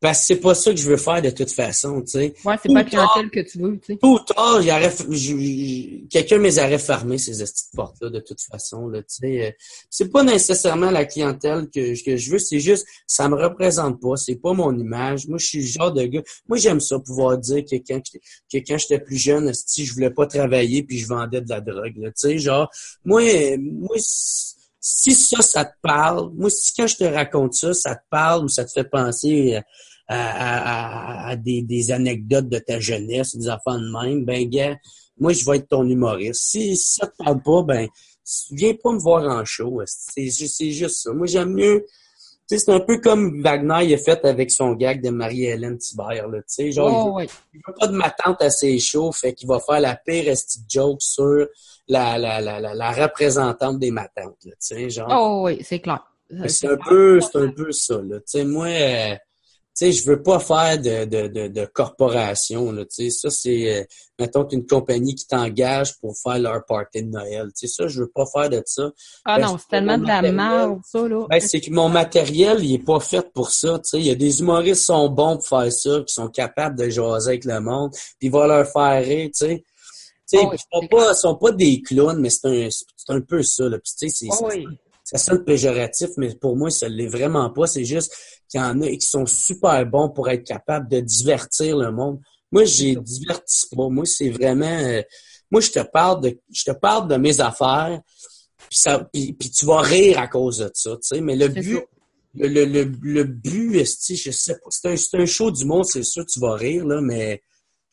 parce que c'est pas ça que je veux faire de toute façon, tu sais. Ouais, c'est pas clientèle que tu veux, tu sais. Tôt ou tard, quelqu'un me les aurait fermé ces petites portes-là, de toute façon, là, tu sais. Euh, C'est pas nécessairement la clientèle que, que je veux, c'est juste, ça me représente pas, c'est pas mon image. Moi, je suis le genre de gars, moi, j'aime ça, pouvoir dire que quand, j'étais- que quand j'étais plus jeune, si je voulais pas travailler puis je vendais de la drogue, là, tu sais, genre, moi, moi, si ça, ça te parle, moi, si quand je te raconte ça, ça te parle ou ça te fait penser à, à- à- à des, des anecdotes de ta jeunesse, des enfants de même, ben, gars, moi, je vais être ton humoriste. Si, si ça te parle pas, ben, viens pas me voir en show. C'est ju- c'est juste ça. Moi, j'aime mieux. Tu sais, c'est un peu comme Wagner il a fait avec son gag de Marie-Hélène Thibert, là. Tu sais, genre, il Oh, veut- ouais. il veut pas de ma tante à ses shows, fait qu'il va faire la pire esti de joke sur la, la, la, la, la représentante des matantes, là. Tu sais, genre. Oh, oui, c'est clair. C'est un peu, un peu ça, là. Tu sais, moi, euh, sais, je veux pas faire de, de, de, de corporation, là. Ça, c'est, euh, mettons, une compagnie qui t'engage pour faire leur party de Noël. Sais, ça, je veux pas faire de ça. Ah Ben, non, c'est tellement de la merde, ça, là. Ben, c'est que mon matériel, il est pas fait pour ça. Il y a des humoristes qui sont bons pour faire ça, qui sont capables de jaser avec le monde, puis il va leur faire rire, tu sais. Oh oui, ils sont c'est pas, sont pas des clowns, mais c'est un, un peu ça, là. C'est, Oh, oui. Ça sonne péjoratif, mais pour moi, ça l'est vraiment pas. C'est juste qu'il y en a qui sont super bons pour être capables de divertir le monde. Moi, j'ai divertis pas. Moi, c'est vraiment. euh, moi, je te parle de. Je te parle de mes affaires, puis ça. Puis, puis tu vas rire à cause de ça, tu sais. Mais le but. Le, le, le, le but, je sais pas. C'est un, c'est un show du monde, c'est sûr, tu vas rire, là, mais.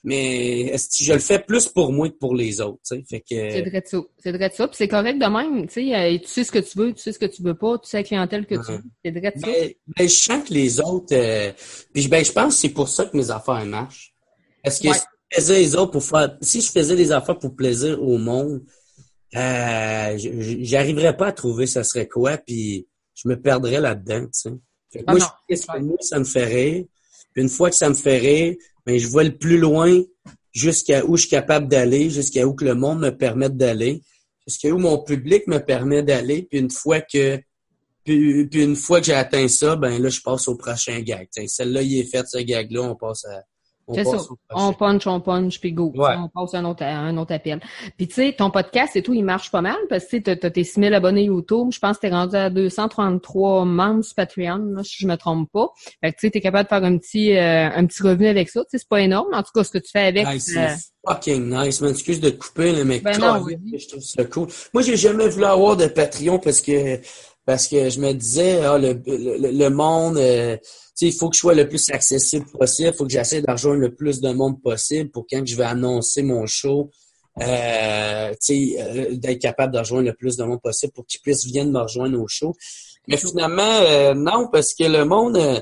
Mais je le fais plus pour moi que pour les autres, tu sais? Fait C'est que. vrai de ça. C'est vrai de ça. Puis c'est correct de même. Tu sais, euh, tu sais ce que tu veux, tu sais ce que tu veux pas, tu sais la clientèle que tu veux. C'est vrai de ça. Ben, ben, je sens que les autres. euh, puis ben, je pense que c'est pour ça que mes affaires marchent. Parce que Ouais. si je faisais les autres pour faire. Si je faisais des affaires pour plaisir au monde, euh, j'arriverais pas à trouver ça serait quoi, puis je me perdrais là-dedans, tu sais. Fait que Ah moi, non, je fais ce que moi, ça me fait rire. Puis une fois que ça me fait rire, ben, je vois le plus loin jusqu'à où je suis capable d'aller, jusqu'à où que le monde me permette d'aller, jusqu'à où mon public me permet d'aller. Puis une fois que puis, une fois que j'ai atteint ça, ben là, je passe au prochain gag. Celle-là, il est fait, ce gag-là, on passe à. On C'est ça. On punch, on punch, puis go. Ouais. On passe un autre, un autre appel. Puis tu sais, ton podcast et tout, il marche pas mal parce que tu sais, t'as t'as tes 6000 abonnés YouTube. Je pense que t'es rendu à 233 membres sur Patreon, là, si je me trompe pas. Fait que tu sais, t'es capable de faire un petit, euh, un petit revenu avec ça. Tu sais, c'est pas énorme. En tout cas, ce que tu fais avec. Hey, c'est euh, fucking nice, man. Excuse de te couper, là, mais Ben non, vas-y. je trouve ça cool. Moi, j'ai jamais voulu avoir de Patreon parce que parce que je me disais, ah, le, le, le monde, euh, il faut que je sois le plus accessible possible. Il faut que j'essaie de rejoindre le plus de monde possible pour quand je vais annoncer mon show, euh, euh, d'être capable de rejoindre le plus de monde possible pour qu'ils puissent venir me rejoindre au show. Mais finalement, euh, non, parce que le monde, euh,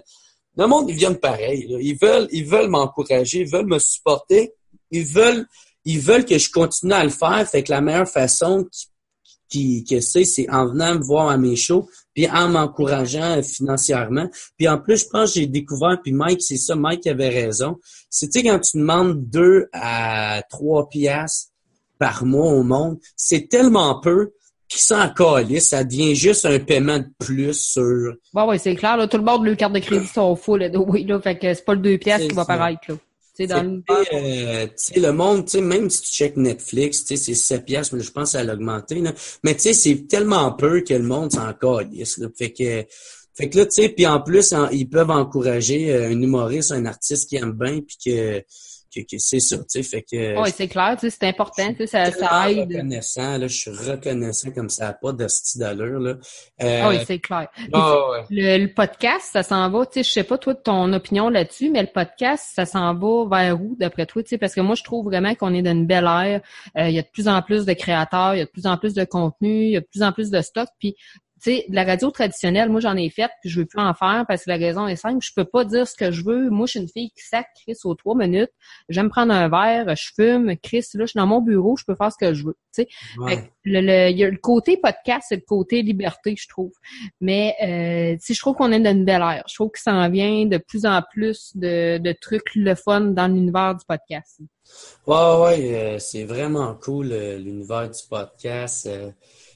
le monde, ils viennent pareil. là. Ils veulent, ils veulent m'encourager, ils veulent me supporter, ils veulent, ils veulent que je continue à le faire. Fait que la meilleure façon qui, qui, que c'est, c'est en venant me voir à mes shows, puis en m'encourageant euh, financièrement. Puis en plus, je pense que j'ai découvert, puis Mike, c'est ça, Mike avait raison. C'est, tu sais, quand tu demandes deux à trois piastres par mois au monde, c'est tellement peu qu'ils s'en calissent, ça devient juste un paiement de plus sur Bon, ouais, c'est clair, là. Tout le bord de leurs cartes de crédit sont full, là. Oui, là. Fait que c'est pas le 2 piastres qui va paraître, là. Tu sais, dans le. Euh, le monde, tu sais, même si tu checkes Netflix, tu sais, c'est 7 piastres, mais je pense a augmenté, là. Mais tu sais, c'est tellement peu que le monde s'en calisse, là. Fait que, fait que là, tu sais, puis en plus, en- ils peuvent encourager euh, un humoriste, un artiste qui aime bien, puis que, que, que c'est ça, tu sais. Fait que, Ouais, c'est clair, tu sais, c'est important, tu sais, ça, ça aide. reconnaissant, là, je suis reconnaissant comme ça n'a pas de style d'allure, là. Euh, Ah oui, c'est clair. Puis, ah ouais. Le, le podcast, ça s'en va, tu sais, je sais pas toi ton opinion là-dessus, mais le podcast, ça s'en va vers où d'après toi, tu sais, parce que moi je trouve vraiment qu'on est dans une belle ère. Euh, Il y a de plus en plus de créateurs, il y a de plus en plus de contenu, il y a de plus en plus de stock, puis tu sais, la radio traditionnelle, moi j'en ai fait, puis je veux plus en faire parce que la raison est simple, je peux pas dire ce que je veux. Moi, je suis une fille qui sac Chris aux trois minutes. J'aime prendre un verre, je fume, Chris, là, je suis dans mon bureau, je peux faire ce que je veux. Tu sais, le, il y a le côté podcast, c'est le côté liberté, je trouve. Mais euh, je trouve qu'on est dans une belle ère. Je trouve que ça en vient de plus en plus de, de trucs le fun dans l'univers du podcast. Ouais, ouais, euh, c'est vraiment cool euh, l'univers du podcast. Euh,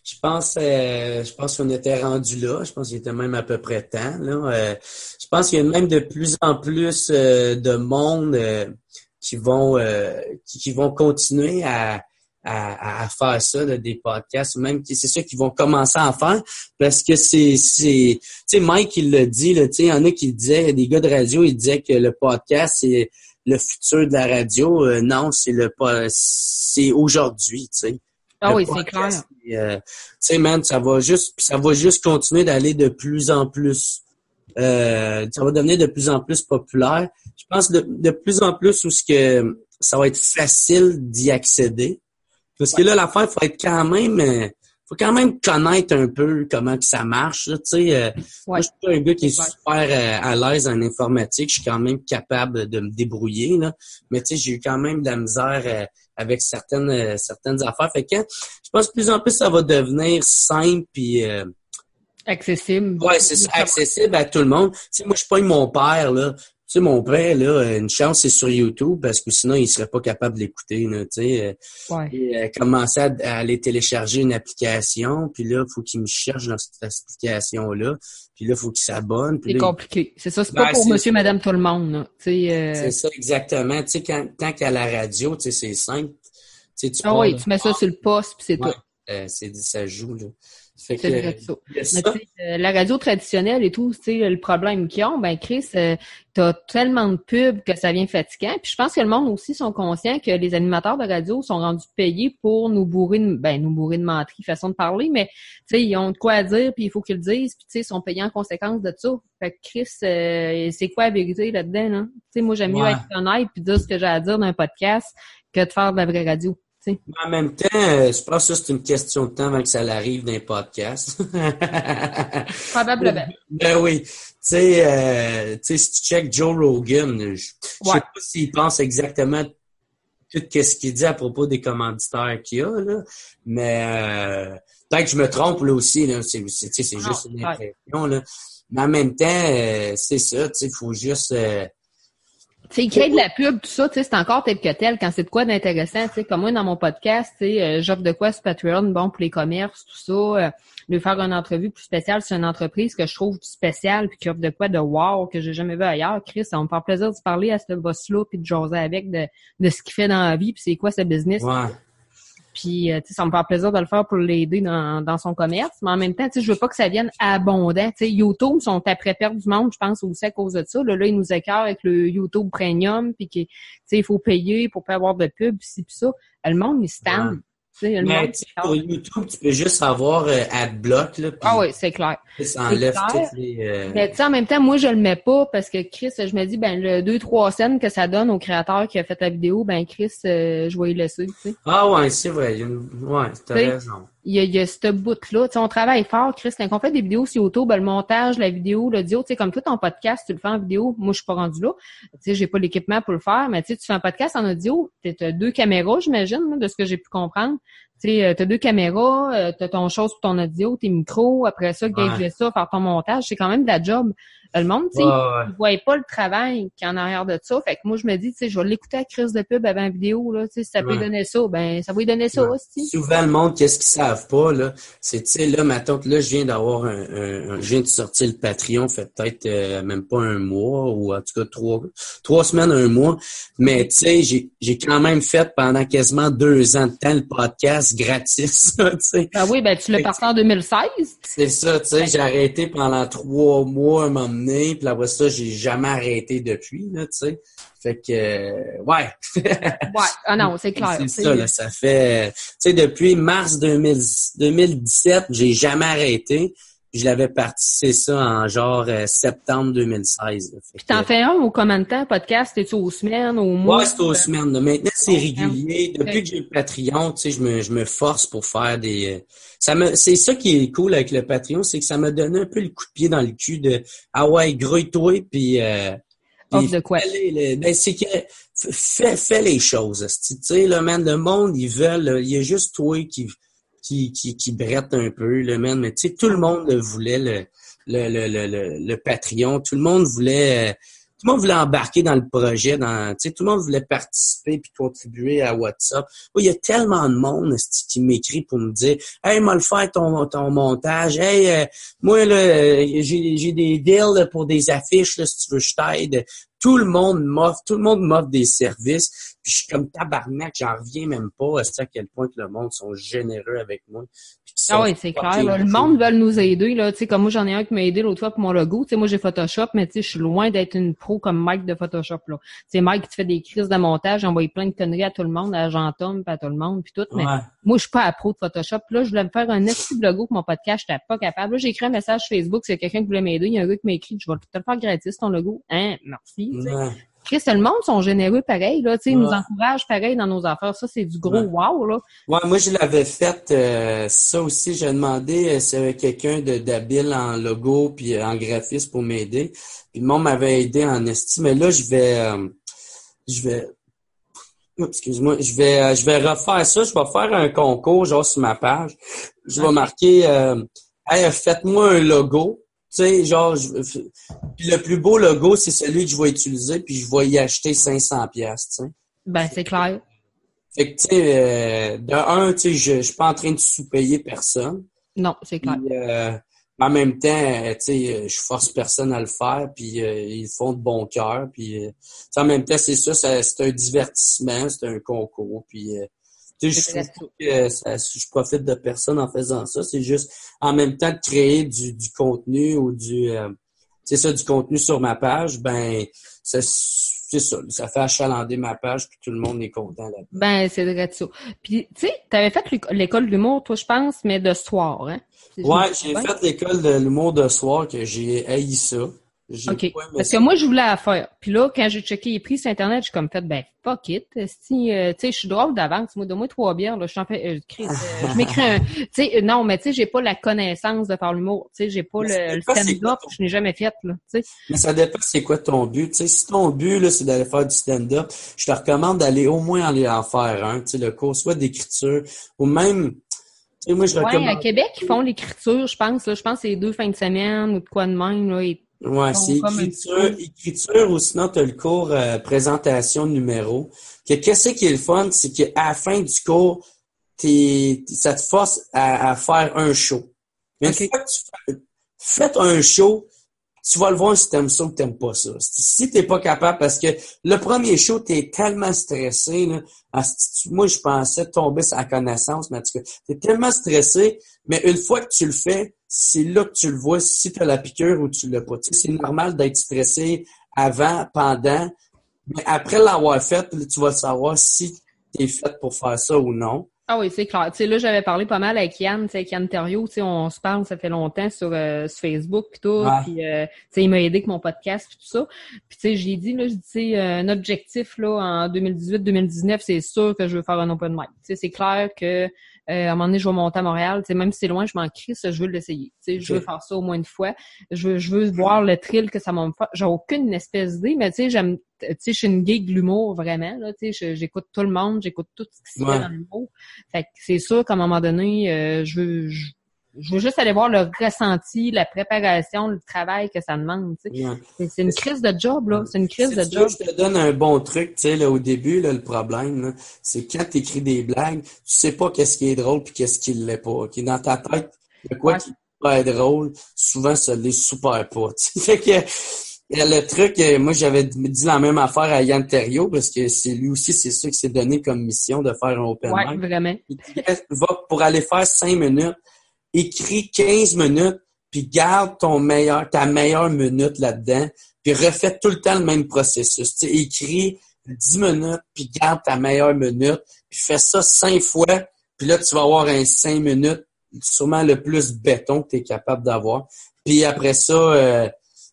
je pense, je pense qu'on était rendu là. Je pense qu'il était même à peu près temps. Là. je pense qu'il y a même de plus en plus de monde qui vont qui, vont continuer à, à, faire ça, des podcasts, même c'est ceux qui vont commencer à en faire, parce que c'est, c'est, tu sais, Mike, il l'a dit, tu sais, il y en a qui disaient, des gars de radio, ils disaient que le podcast, c'est le futur de la radio. Euh, non, c'est le c'est aujourd'hui, tu sais. Ah oui, c'est clair. Euh, tu sais, man, ça va juste, ça va juste continuer d'aller de plus en plus. Euh, ça va devenir de plus en plus populaire. Je pense de, de plus en plus où ce que ça va être facile d'y accéder. Parce que là, l'affaire, il faut être quand même faut quand même connaître un peu comment que ça marche. tu sais, euh, Moi, je suis pas un gars qui est super euh, à l'aise en informatique. Je suis quand même capable de me débrouiller. Là. Mais tu sais, j'ai eu quand même de la misère euh, avec certaines certaines affaires. Fait que je pense que plus en plus, ça va devenir simple puis accessible. Ouais, c'est accessible à tout le monde. Sais, moi, je suis pas mon père, là. Tu sais, mon père, là, une chance, c'est sur YouTube parce que sinon, il serait pas capable de l'écouter, tu sais. Euh, ouais. Il a commencé à, aller télécharger une application, puis là, il faut qu'il me cherche dans cette application-là. Puis là, il faut qu'il s'abonne. C'est compliqué. C'est ça, c'est pas pour monsieur, madame, tout le monde, euh... C'est ça, exactement. Tu sais, quand, tant qu'à la radio, tu sais, c'est simple. Tu sais, tu ah oui, tu mets ça sur le poste, puis c'est tout. Euh, c'est ça joue, là. Euh, la radio traditionnelle et tout, le problème qu'ils ont, ben Chris, euh, t'as tellement de pubs que ça vient fatigant. Puis je pense que le monde aussi sont conscients que les animateurs de radio sont rendus payés pour nous bourrer de, ben, nous bourrer de menterie, façon de parler, mais ils ont de quoi dire, puis il faut qu'ils le disent, puis ils sont payés en conséquence de ça. Fait que Chris, euh, c'est quoi la vérité là-dedans? Hein? moi, j'aime mieux être honnête puis dire ce que j'ai à dire dans un podcast que de faire de la vraie radio. En même temps, euh, je pense que c'est une question de temps avant que ça arrive dans les podcasts. Probablement. Ben oui. Tu sais, euh, si tu check Joe Rogan, je, ne sais pas s'il pense exactement tout ce qu'il dit à propos des commanditaires qu'il y a, là, mais euh, peut-être que je me trompe là aussi, là, c'est, juste une impression. Là. Mais en même temps, c'est ça, il faut juste sais, créer de la pub, tout ça, c'est encore tel que tel quand c'est de quoi d'intéressant. Tu sais, comme moi, dans mon podcast, euh, j'offre de quoi sur Patreon, bon, pour les commerces, tout ça. Euh, de faire une entrevue plus spéciale sur une entreprise que je trouve spéciale puis qui offre de quoi de wow que j'ai jamais vu ailleurs. Chris, ça me fait plaisir de parler à ce boss-là puis de jaser avec de, de ce qu'il fait dans la vie puis c'est quoi ce business. Ouais. Puis, euh, ça me fait plaisir de le faire pour l'aider dans, dans son commerce. Mais en même temps, tu sais, je veux pas que ça vienne abondant. Tu sais, YouTube sont après perdre du monde, je pense, aussi à cause de ça. Là, là ils nous écœurent avec le YouTube Premium, puis tu sais, il faut payer pour pas avoir de pub, pis, pis ça. Le monde, il stand. Mais sur YouTube, tu peux juste avoir euh, AdBlock. Là, ah oui, c'est clair. Ça enlève toutes les... Euh... Mais en même temps, moi, je le mets pas parce que Chris, je me dis, ben le 2-3 scènes que ça donne au créateur qui a fait la vidéo, ben Chris, euh, je vais y laisser. Tu sais. Ah ouais, c'est vrai. Ouais, t'as raison. Il y, a, il y a ce bout-là. Tu sais, on travaille fort, Chris. Quand on fait des vidéos sur YouTube, ben, le montage, la vidéo, l'audio, tu sais, comme tout ton podcast, tu le fais en vidéo. Moi, je suis pas rendu là. Tu sais, j'ai pas l'équipement pour le faire, mais tu sais, tu fais un podcast en audio, tu as deux caméras, j'imagine, de ce que j'ai pu comprendre. Tu sais, euh, t'as deux caméras, euh, t'as ton chose pour ton audio, tes micros, après ça, gager ça, faire ton montage, c'est quand même de la job. Le monde, tu sais, ils voient pas le travail qui est en arrière de ça. Fait que moi, je me dis, tu sais, je vais l'écouter à crise de pub avant la vidéo, là, tu sais, si ça peut lui donner ça, ben, ça va lui donner ça aussi. Souvent, le monde, qu'est-ce qu'ils savent pas, là, c'est, tu sais, là, ma tante, là, je viens d'avoir un, un, je viens de sortir le Patreon, fait peut-être euh, même pas un mois, ou en tout cas trois, trois semaines, un mois. Mais, tu sais, j'ai, j'ai quand même fait pendant quasiment deux ans de temps le podcast gratis, tu sais. Ah oui, ben, tu l'as parti en 2016. C'est ça, tu sais, j'ai arrêté pendant trois mois, un moment puis après ça, j'ai jamais arrêté depuis, là, tu sais. Fait que, euh, ouais. ouais, ah non, c'est clair. C'est ça, là, ça fait, tu sais, depuis mars 2017, j'ai jamais arrêté. Je l'avais parti, c'est ça, en genre euh, septembre 2016. Puis t'en fais un ou combien de temps, podcast? T'es-tu aux semaines, aux mois? Ouais, c'est aux semaines. Maintenant, c'est régulier. Depuis que j'ai le Patreon, tu sais, je me, je me force pour faire des... Euh, ça me, c'est ça qui est cool avec le Patreon, c'est que ça m'a donné un peu le coup de pied dans le cul de « Ah ouais, grouille-toi, puis... Euh, de quoi? ben, c'est que fais, fais les choses. Tu sais, le man, le monde, ils veulent... Il y a juste toi qui qui, qui, qui brette un peu, le man. Mais tu sais, tout le monde voulait, le, le, le, le, le Patreon. Tout le monde voulait... Euh, tout le monde voulait embarquer dans le projet, dans, tout le monde voulait participer puis contribuer à WhatsApp. il y a tellement de monde qui m'écrit pour me dire Hey, moi le faire ton, ton montage. Hey, euh, moi là, euh, j'ai, j'ai des deals pour des affiches, là, si tu veux je t'aide. Tout le monde m'offre, tout le monde m'offre des services. Puis je suis comme tabarnak, j'en reviens même pas à quel point que le monde sont généreux avec moi. Ah oui, c'est clair. Le monde veut nous aider. Là. sais, comme moi, j'en ai un qui m'a aidé l'autre fois pour mon logo. sais, moi, j'ai Photoshop, mais je suis loin d'être une pro comme Mike de Photoshop. Là. C'est Mike qui te fait des crises de montage, envoie plein de conneries à tout le monde, à Jean Tom, à tout le monde, puis tout. Mais moi, je suis pas à pro de Photoshop. Là, je voulais me faire un petit logo pour mon podcast, j'étais pas capable. Là, j'ai écrit un message Facebook, c'est quelqu'un qui voulait m'aider. Il y a un gars qui m'a écrit, je vais te le faire gratis, ton logo. Hein, merci. Chris, le monde sont généreux pareil, là, tu sais, ils nous encouragent pareil dans nos affaires. Ça, c'est du gros wow, là. Ouais, moi, je l'avais fait, euh, ça aussi, j'ai demandé euh, s'il y avait quelqu'un d'habile en logo puis euh, en graphisme pour m'aider. Puis le monde m'avait aidé en estime. Mais là, je vais, je vais, excuse-moi, je vais, je vais refaire ça. Je vais faire un concours, genre, sur ma page. Je vais marquer, hey, faites-moi un logo sais, genre, puis le plus beau logo, c'est celui que je vais utiliser, puis je vais y acheter 500 pièces, tu sais. Ben, c'est clair. Fait que, tu sais, euh, de un, tu sais, je, je suis pas en train de sous-payer personne. Non, c'est clair. Euh, en même temps, euh, tu sais, je force personne à le faire, puis ils font de bon cœur, puis en même temps, c'est ça, c'est un divertissement, c'est un concours, puis tu sais, je ça, je profite de personne en faisant ça. C'est juste en même temps de créer du, du contenu ou du euh, c'est ça, du contenu sur ma page, ben c'est ça, ça fait achalander ma page puis tout le monde est content là Ben, c'est vrai ça. Puis tu sais, t'avais fait l'école de l'humour, toi, je pense, mais de soir, hein? Ouais, j'ai fait l'école de l'humour de soir que j'ai haï ça. OK. Parce que moi, je voulais la faire. Puis là, quand j'ai checké les prix sur Internet, j'ai comme fait, ben, fuck it. Si, euh, tu sais, je suis drôle d'avance. Moi, donne-moi trois bières, là. Je t'en fais, euh, euh, je m'écris un, tu sais, non, mais tu sais, j'ai pas la connaissance de faire l'humour. Tu sais, j'ai pas le, stand-up. Je n'ai jamais fait, là. Tu sais. Mais ça dépend c'est quoi ton but. Tu sais, si ton but, là, c'est d'aller faire du stand-up, je te recommande d'aller au moins aller en faire un. Tu sais, le cours, soit d'écriture ou même, tu sais, moi, je recommande... à Québec, ils font l'écriture, je pense, là. Je pense que c'est deux fins de semaine ou de quoi de même, là. Ouais, c'est écriture, écriture ou sinon tu as le cours euh, présentation numéro. Que qu'est-ce qui est le fun, c'est qu'à la fin du cours, t'es, ça te force à, faire un show. Mais une fois que tu fais, un show, tu vas le voir si t'aimes ça ou t'aimes pas ça. Si t'es pas capable, parce que le premier show, t'es tellement stressé, là, moi, je pensais tomber sa connaissance, mais en tout cas, t'es tellement stressé, mais une fois que tu le fais, c'est là que tu le vois si tu as la piqûre ou tu l'as pas. Tu sais, c'est normal d'être stressé avant, pendant, mais après l'avoir fait, tu vas savoir si tu es fait pour faire ça ou non. Ah oui, c'est clair. Tu sais, là, j'avais parlé pas mal avec Yann, tu sais, avec Yann tu sais, on se parle, ça fait longtemps sur, euh, Facebook pis tout, puis euh, tu sais, il m'a aidé avec mon podcast pis tout ça. Puis tu sais, j'ai dit là, je dis, euh, un objectif là en 2018-2019, c'est sûr que je veux faire un open mic. Tu sais, c'est clair que euh, à un moment donné, je vais monter à Montréal. sais, même si c'est loin, je m'en crisse, je veux l'essayer. sais, Je veux faire ça au moins une fois. Je veux, je veux voir le thrill que ça m'a fait. J'ai aucune espèce d'idée, mais tu sais, j'aime. Tu sais, je suis une geek de l'humour, vraiment. Là, tu sais, j'écoute tout le monde, j'écoute tout ce qui se fait dans l'humour. Fait que c'est sûr qu'à un moment donné, euh, je veux. Je, je veux juste aller voir le ressenti, la préparation, le travail que ça demande. C'est une crise de job, là. C'est une crise de job. je te donne un bon truc, tu sais, là, au début, là, le problème, c'est quand tu écris des blagues, tu sais pas qu'est-ce qui est drôle puis qu'est-ce qui l'est pas. Dans ta tête, de quoi qui est pas drôle, souvent ça l'est super pas. Fait que le truc, euh, moi j'avais dit la même affaire à Yann Terrio parce que c'est lui aussi, c'est ça qui s'est donné comme mission de faire un open ouais, vraiment. va pour aller faire cinq minutes écris 15 minutes, puis garde ton meilleur, ta meilleure minute là-dedans, puis refais tout le temps le même processus. Tu écris 10 minutes, puis garde ta meilleure minute, puis fais ça cinq fois, puis là, tu vas avoir un 5 minutes sûrement le plus béton que tu es capable d'avoir. Puis après ça, euh,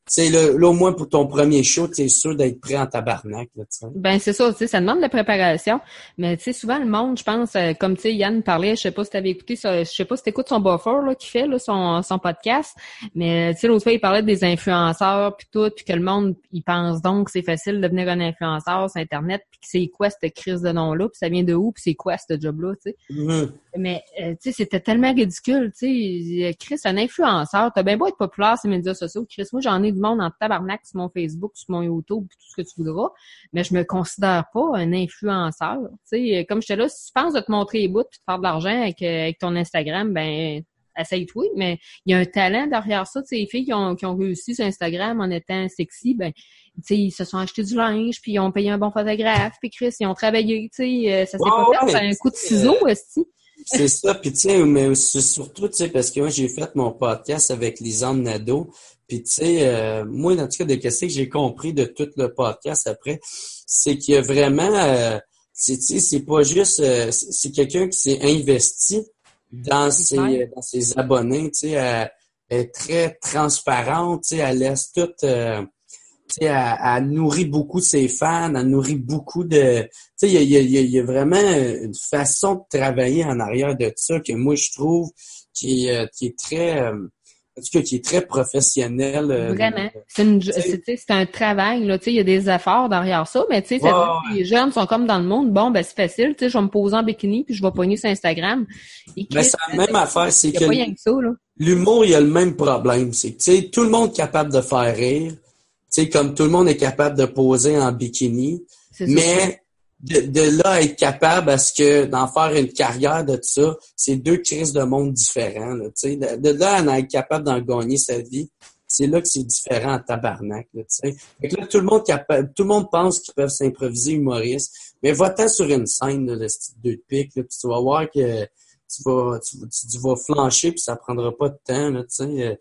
sais, là, au moins pour ton premier show, tu es sûr d'être prêt en tabarnak. Là, ben c'est ça, tu sais, ça demande de la préparation. Mais tu sais, souvent le monde, je pense, euh, comme tu sais, Yann parlait, je sais pas si tu avais écouté ça, je sais pas si tu écoutes son buffer là, qui fait là, son, son podcast, mais tu sais, l'autre fois, il parlait des influenceurs puis tout, puis que le monde, il pense donc que c'est facile de devenir un influenceur sur Internet, puis que c'est quoi cette crise de nom-là, puis ça vient de où, puis c'est quoi ce job-là, tu sais. Mm-hmm. Mais euh, tu sais, c'était tellement ridicule, tu sais. Chris, un influenceur, t'as bien beau être populaire sur les médias sociaux. Chris, moi, j'en ai monde en tabarnak sur mon Facebook, sur mon YouTube, tout ce que tu voudras, mais je me considère pas un influenceur. Sais, comme j'étais là, si tu penses de te montrer les bouts puis de faire de l'argent avec, euh, avec ton Instagram, ben essaye oui, mais il y a un talent derrière ça. Les filles qui ont, qui ont réussi sur Instagram en étant sexy, ben, ils se sont achetés du linge, puis ils ont payé un bon photographe, puis Chris, ils ont travaillé, tu sais, euh, ça s'est pas fait, un coup de ciseau, aussi. C'est ça, puis tu sais, mais surtout, tu sais, parce que moi, j'ai fait mon podcast avec Lisanne Nadeau, puis tu sais, euh, moi, en tout cas, des questions que j'ai compris de tout le podcast après, c'est qu'il y a vraiment, euh, c'est c'est pas juste, euh, c'est quelqu'un qui s'est investi dans ses, dans ses abonnés, tu sais, elle est très transparente, tu sais, elle laisse tout elle, elle, nourrit beaucoup ses fans, elle nourrit beaucoup de... Tu sais, il y a, y, a, y a, vraiment une façon de travailler en arrière de ça que moi, je trouve qui est, qui est très... Euh, en tout cas, qui est très professionnel. Euh, vraiment. C'est un travail, là. Tu sais, il y a des efforts derrière ça, mais tu sais, les jeunes sont comme dans le monde. Bon, ben, c'est facile. Tu sais, je vais me poser en bikini puis je vais pogner sur Instagram. Mais c'est la même affaire. C'est que, l'humour, il y a le même problème. C'est que, tu sais, tout le monde est capable de faire rire sais, comme tout le monde est capable de poser en bikini, mais de, là être capable à ce que d'en faire une carrière de ça, c'est deux crises de monde différents. Là, de, de là à être capable d'en gagner sa vie, c'est là que c'est différent en tabarnak. Là, fait que là, tout le monde capable, tout le monde pense qu'ils peuvent s'improviser humoriste, mais va-t'en sur une scène là, de deux pics, là, puis tu vas voir que tu vas, tu, vas flancher puis ça prendra pas de temps. Là, euh,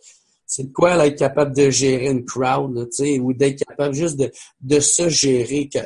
c'est quoi là, être capable de gérer une crowd, là, ou d'être capable juste de, de se gérer que,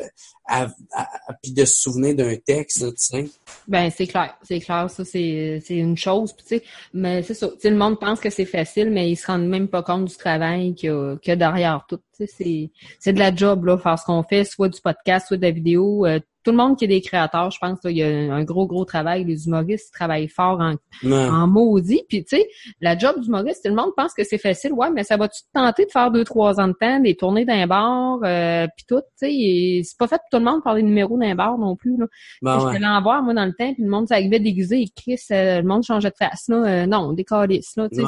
puis de se souvenir d'un texte, tu sais. Ben c'est clair, c'est clair, ça c'est une chose, tu sais, mais c'est ça, le monde pense que c'est facile, mais ils se rendent même pas compte du travail qu'il y, a derrière tout. C'est c'est de la job là, faire ce qu'on fait, soit du podcast, soit de la vidéo, euh, tout le monde qui est des créateurs, je pense, il y a un gros, gros travail. Les humoristes travaillent fort en, en maudit. Puis, tu sais, la job d'humoriste, tout le monde pense que c'est facile. Ouais, mais ça va-tu te tenter de faire deux, trois ans de temps, des tournées d'un bar, euh, puis tout, tu sais? C'est pas fait pour tout le monde de faire des numéros d'un bar non plus, là. Ben je en voir, moi, dans le temps, puis le monde s'arrivait déguisé et Chris, euh, le monde changeait de face, là. Euh, non, des calices, là, tu sais.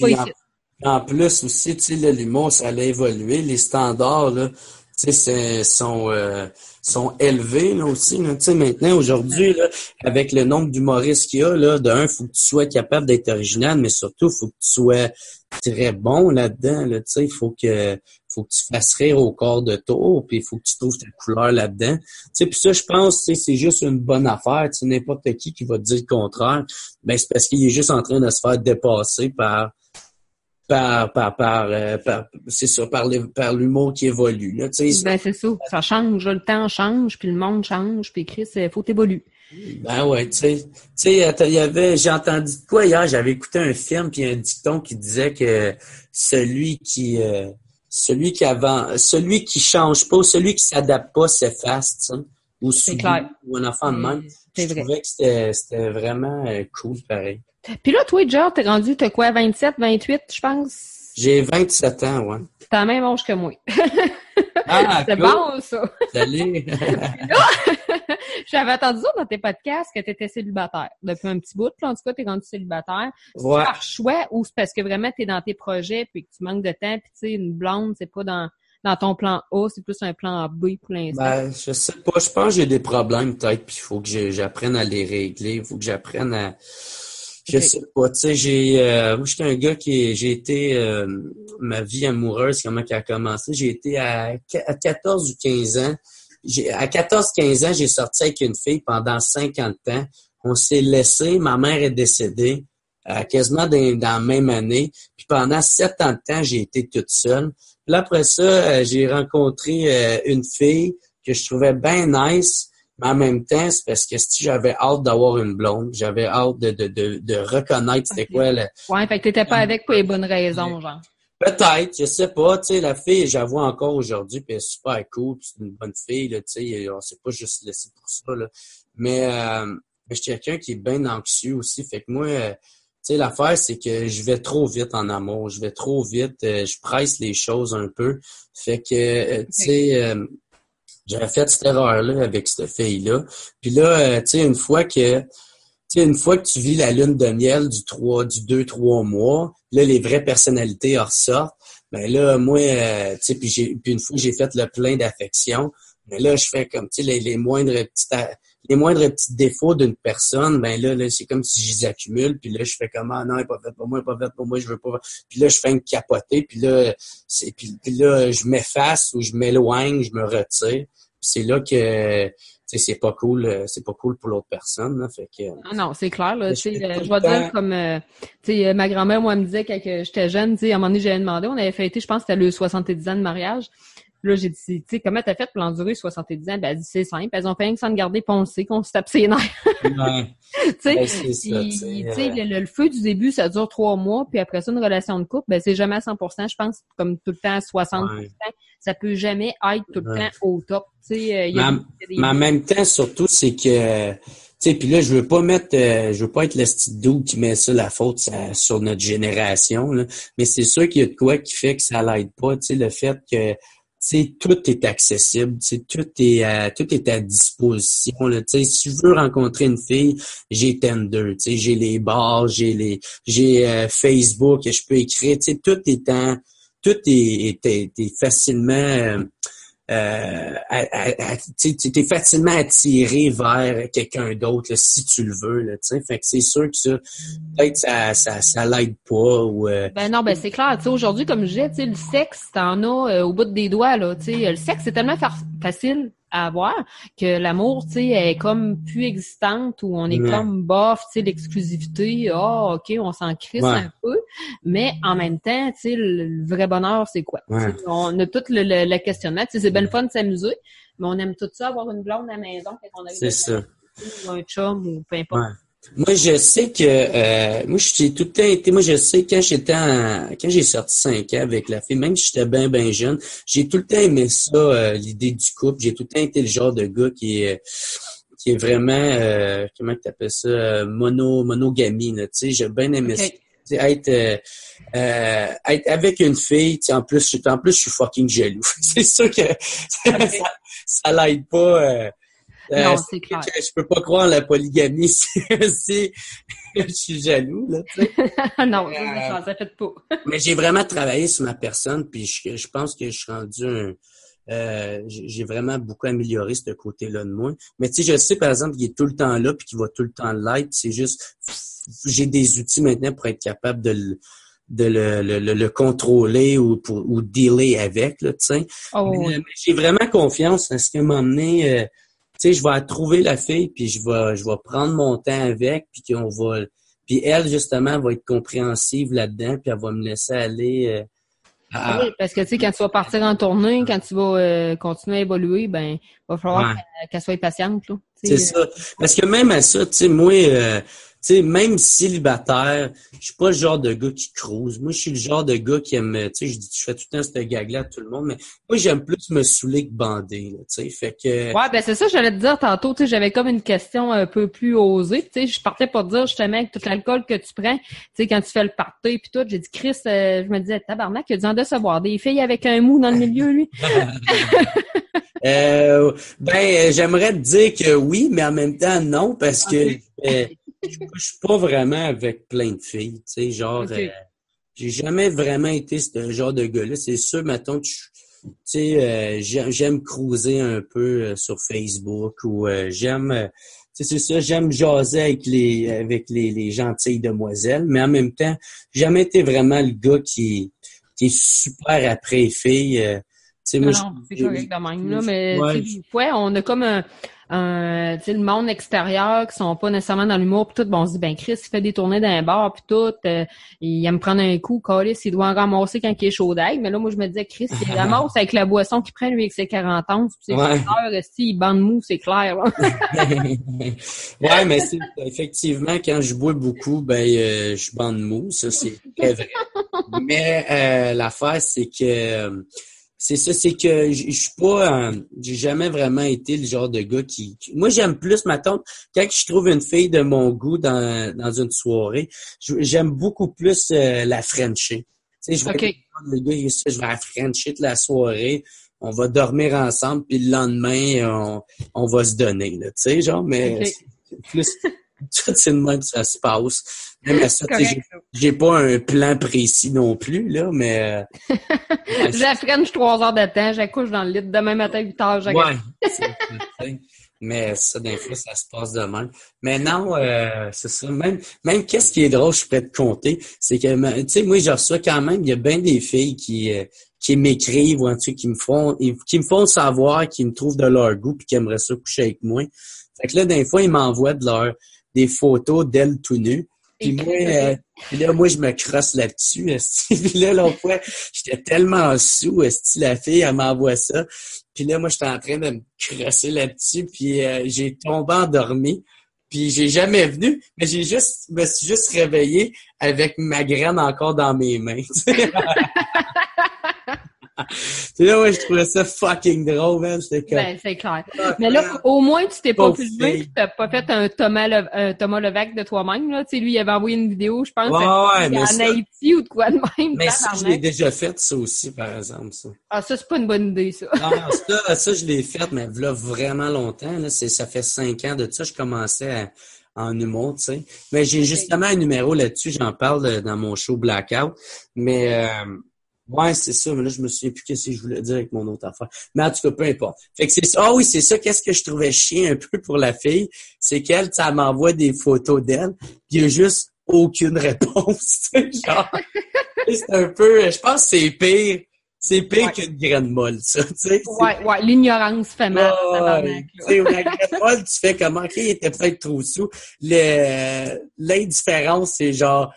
Ben en, plus aussi, tu sais, l'humour, ça allait évoluer. Les standards, là, sont, euh, sont élevés là, aussi. Là. Maintenant, aujourd'hui, avec le nombre d'humoristes qu'il y a, là, d'un, faut que tu sois capable d'être original, mais surtout, faut que tu sois très bon là-dedans. Là, il faut que faut que tu fasses rire au corps de tour, puis il faut que tu trouves ta couleur là-dedans. Tu puis ça, je pense, c'est juste une bonne affaire. Tu n'importe qui qui va te dire le contraire, ben c'est parce qu'il est juste en train de se faire dépasser par par, par, par, euh, par c'est ça, par, par l'humour qui évolue. Là, ben, c'est ça. Ça change. Le temps change, puis le monde change, puis Chris, il faut évoluer. Ben ouais, tu sais, tu sais, il y avait, j'ai entendu quoi hier, j'avais écouté un film puis un dicton qui disait que celui qui, euh, celui qui avant, celui qui change pas, celui qui s'adapte pas s'efface, tu ou ou un enfant de même. Je vrai. trouvais que c'était, c'était vraiment euh, cool, pareil. Puis là, toi, George, t'es rendu, t'as quoi, 27, 28, je pense? J'ai 27 ans, ouais. T'as la même âge que moi. Ah, c'est bon, ça. Salut. J'avais entendu ça dans tes podcasts que tu étais célibataire depuis un petit bout. en tout cas, tu es rendu célibataire. Ouais. par choix ou c'est parce que vraiment tu es dans tes projets puis que tu manques de temps puis tu sais, une blonde, c'est pas dans dans ton plan A, c'est plus un plan B pour l'instant? Ben, je sais pas. Je pense que j'ai des problèmes peut-être, puis il faut que j'apprenne à les régler. Il faut que j'apprenne à je sais pas, tu sais, j'ai, euh, moi, j'étais un gars qui, j'ai été, euh, ma vie amoureuse, comment qui a commencé, j'ai été à, à 14 ou 15 ans. J'ai, à 14-15 ans, j'ai sorti avec une fille pendant 50 ans. On s'est laissé, ma mère est décédée, euh, quasiment dans, dans, la même année. Puis pendant 7 ans de temps, j'ai été toute seule. Puis après ça, j'ai rencontré une fille que je trouvais bien nice, Mais en même temps, c'est parce que si j'avais hâte d'avoir une blonde, j'avais hâte de, de, de, de reconnaître c'était quoi le... Ouais, fait que t'étais pas avec pour les bonnes raisons, genre. Peut-être, je sais pas, tu sais, la fille, j'avoue encore aujourd'hui, puis elle est super cool, c'est une bonne fille, tu sais, on s'est pas juste laissé pour ça, là. Mais, euh, je suis quelqu'un qui est bien anxieux aussi, fait que moi, euh, tu sais, l'affaire, c'est que je vais trop vite en amour, je vais trop vite, euh, je presse les choses un peu, fait que, euh, tu sais, j'avais fait cette erreur-là avec cette fille-là, puis là, tu sais, une fois que sais, une fois que tu vis la lune de miel du 3, du 2, 3 mois, là, les vraies personnalités ressortent. Ben là, moi, euh, tu sais, une fois que j'ai fait le plein d'affection, ben là, je fais comme, tu sais, les, les, moindres petits, les moindres petits défauts d'une personne, ben là, là c'est comme si je les accumule, puis là, je fais comme, ah non, elle n'est pas faite pour moi, elle n'est pas faite pour moi, je veux pas. Puis là, je fais une capoter, puis là, c'est, puis, puis là, je m'efface ou je m'éloigne, je me retire. c'est là que c'est pas cool, euh, c'est pas cool pour l'autre personne. fait que, ah non, c'est clair. Là, je, euh, vais dire comme euh, sais ma grand-mère, moi, me disait quand j'étais jeune, à un moment donné, j'avais demandé, on avait fêté, je pense que c'était le 70 ans de mariage. Là, j'ai dit, tu sais, comment t'as fait pour l'endurer 70 ans? Ben, elle dit, c'est simple. Elles ont fait que sans garder poncé, qu'on se tape ses nerfs. Ouais. tu sais, ben, le, le, feu du début, ça dure trois mois, puis après ça, une relation de couple, ben, c'est jamais à 100% je pense, comme tout le temps à 60 Ça peut jamais être tout le temps au top. Tu sais, euh, mais, en même temps, surtout, c'est que, tu sais, puis là, je veux pas mettre, euh, je veux pas être le doux qui met ça la faute sur notre génération, là. mais c'est sûr qu'il y a de quoi qui fait que ça l'aide pas, tu sais, le fait que sais, tout est accessible, tout est à, tout est à disposition. Là, si je veux rencontrer une fille, j'ai Tinder, j'ai les bars, j'ai les j'ai euh, Facebook, je peux écrire, tout est en, tout est, est, est facilement euh, tu es facilement attiré vers quelqu'un d'autre si tu le veux. Là, fait que c'est sûr que ça, peut-être ça, ça, ça l'aide pas. Ou, euh, Ben non, ben c'est clair. Aujourd'hui, comme je disais, le sexe, t'en as euh, au bout des doigts. Là, le sexe, c'est tellement facile à avoir que l'amour, tu sais, est comme plus existante ou on est comme bof, tu sais, l'exclusivité, ah, oh, ok, on s'en crisse un peu, mais en même temps, tu sais, le, vrai bonheur, c'est quoi? On a tout le, le, questionnement, tu sais, c'est bien fun de s'amuser, mais on aime tout ça, avoir une blonde à la maison quand on a C'est ça. Ou un chum ou peu importe. Moi, je sais que euh, moi, j'ai tout le temps été. Moi, je sais quand j'étais quand j'ai sorti cinq ans avec la fille, même si j'étais bien, bien jeune, j'ai tout le temps aimé ça, euh, l'idée du couple. J'ai tout le temps été le genre de gars qui est qui est vraiment euh, comment tu appelles ça mono monogamie. Tu sais, j'ai bien aimé ça. Être, être avec une fille, en plus, en plus, je suis fucking jaloux. c'est sûr que ça, ça l'aide pas euh, non, c'est clair. Je peux pas croire la polygamie si, je suis jaloux, là, non, euh, ça fait pas. mais j'ai vraiment travaillé sur ma personne, puis je, je pense que je suis rendu un... Euh, j'ai vraiment beaucoup amélioré ce côté-là de moi. Mais tu sais, je sais, par exemple, qu'il est tout le temps là, puis qu'il va tout le temps l'être. C'est juste... J'ai des outils maintenant pour être capable de le de le, le, le, contrôler ou pour ou dealer avec là, tu sais. Oh, j'ai vraiment confiance à ce qui m'a amené sais, je vais trouver la fille, puis je vais, je vais prendre mon temps avec, puis qu'on va, puis elle justement va être compréhensive là-dedans, puis elle va me laisser aller. Euh, à... Oui, parce que tu sais, quand tu vas partir en tournée, quand tu vas euh, continuer à évoluer, ben, il va falloir qu'elle soit patiente, là. C'est ça. Parce que même à ça, tu sais, moi, euh, sais, même célibataire, je suis pas le genre de gars qui crouse. Moi, je suis le genre de gars qui aime, tu sais, je dis, je fais tout le temps cette gag-là à tout le monde, mais moi, j'aime plus me saouler que bander, tu sais, fait que... Ouais, ben c'est ça, j'allais te dire tantôt, tu sais, j'avais comme une question un peu plus osée, tu sais, je partais pour te dire, justement, avec tout l'alcool que tu prends, tu sais, quand tu fais le party puis tout, j'ai dit, Chris, euh, je me disais, tabarnak, il a dû en décevoir des filles avec un mou dans le milieu, lui. euh, ben, j'aimerais te dire que oui, mais en même temps, non, parce que je couche pas vraiment avec plein de filles, tu sais, genre, euh, j'ai jamais vraiment été ce genre de gars-là. C'est sûr, mettons, tu sais, euh, j'aime cruiser un peu euh, sur Facebook ou j'aime, c'est ça, j'aime jaser avec les avec les, les gentilles demoiselles, mais en même temps, j'ai jamais été vraiment le gars qui, qui est super après les filles. C'est correct de même, là, mais ouais, fois, on a comme un, un tu sais, le monde extérieur qui sont pas nécessairement dans l'humour puis tout, bon, on se dit, ben Chris, il fait des tournées d'un bar puis tout, euh, il aime prendre un coup, Calis, il doit en ramasser quand il est chaud d'ail, mais là, moi, je me disais, Chris, il ramasse avec la boisson qu'il prend, lui, avec ses 40 ans, puis ses ouais. si il bande mou, c'est clair, ouais, mais effectivement, quand je bois beaucoup, ben, euh, je bande mou, ça, c'est très vrai. mais euh, l'affaire, c'est que c'est ça, c'est que je suis pas, euh, j'ai jamais vraiment été le genre de gars qui, moi j'aime plus ma tante quand je trouve une fille de mon goût dans, dans une soirée, j'aime beaucoup plus euh, la Frenchie. Tu sais, je vais le gars, je vais la Frenchie toute la soirée, on va dormir ensemble puis le lendemain on, on va se donner là, tu sais genre, mais plus tout c'est de même ça se passe. Même ça, j'ai pas un plan précis non plus, là, mais... Euh, je trois heures de temps, j'accouche dans le lit, demain matin, 8 heures, j'accouche. Ouais, mais ça, d'un fois, ça se passe de même. Mais non, euh, c'est ça. Même, même qu'est-ce qui est drôle, je peux te compter, c'est que, tu sais, moi, je reçois quand même, il y a bien des filles qui... Euh, qui m'écrivent ou qui me font qui me font savoir qu'ils me trouvent de leur goût puis qui aimeraient ça coucher avec moi. Fait que là, d'un fois, ils m'envoient de leur des photos d'elles tout nues. Puis moi, euh, là, moi, je me crosse là-dessus. Puis là, l'autre fois, j'étais tellement sous, la fille, elle m'envoie ça. Puis là, moi, j'étais en train de me crosser là-dessus. Puis euh, j'ai tombé endormi. Puis j'ai jamais venu, mais j'ai juste, me suis juste réveillé avec ma graine encore dans mes mains. C'est là, ouais, je trouvais ça fucking drôle, man. Comme... Ben, c'est clair. Mais là, au moins, tu t'es pas filmé, tu t'as pas fait un Thomas, Le... un Thomas Levac de toi-même, là. Tu sais, lui, il avait envoyé une vidéo, je pense, ouais, ouais, en Haïti ou de quoi de même. Mais ça, je l'ai déjà fait, ça aussi, par exemple, ça. Ah, ça, c'est pas une bonne idée, ça. non, ça, ça, je l'ai fait, mais là, vraiment longtemps, là. Ça fait cinq ans de ça, je commençais en humour, tu sais. Mais j'ai justement un numéro là-dessus, j'en parle dans mon show Blackout. Mais euh, Ouais, c'est ça, mais là, je me souviens plus qu'est-ce que je voulais dire avec mon autre affaire. Mais en tout cas, peu importe. Fait que c'est ça. Ah oui, c'est ça. Qu'est-ce que je trouvais chiant un peu pour la fille? C'est qu'elle, ça m'envoie des photos d'elle, puis il y a juste aucune réponse. genre, c'est un peu, je pense que c'est pire. C'est pire qu'une graine molle, ça, tu sais. Ouais, ouais, l'ignorance fait mal. Ouais, tu sais, la graine molle, tu fais comment, OK, il était peut-être trop sous. L'indifférence, c'est genre,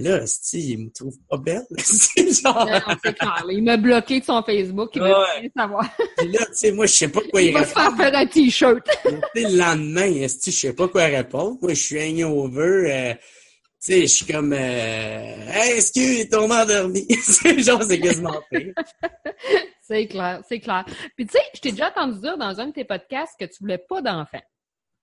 mais là, il me trouve pas belle. genre... Non, c'est clair. Il m'a bloqué de son Facebook. Il veut rien savoir. Puis là, tu sais, moi, je sais pas quoi il, il va se faire faire un t-shirt. le lendemain, je sais pas quoi répondre. Moi, je suis hangover. Euh, tu sais, je suis comme, euh, hey, est-ce qu'il est tombé endormi? genre, c'est quasiment pire. c'est clair, c'est clair. Puis tu sais, je t'ai déjà entendu dire dans un de tes podcasts que tu voulais pas d'enfants.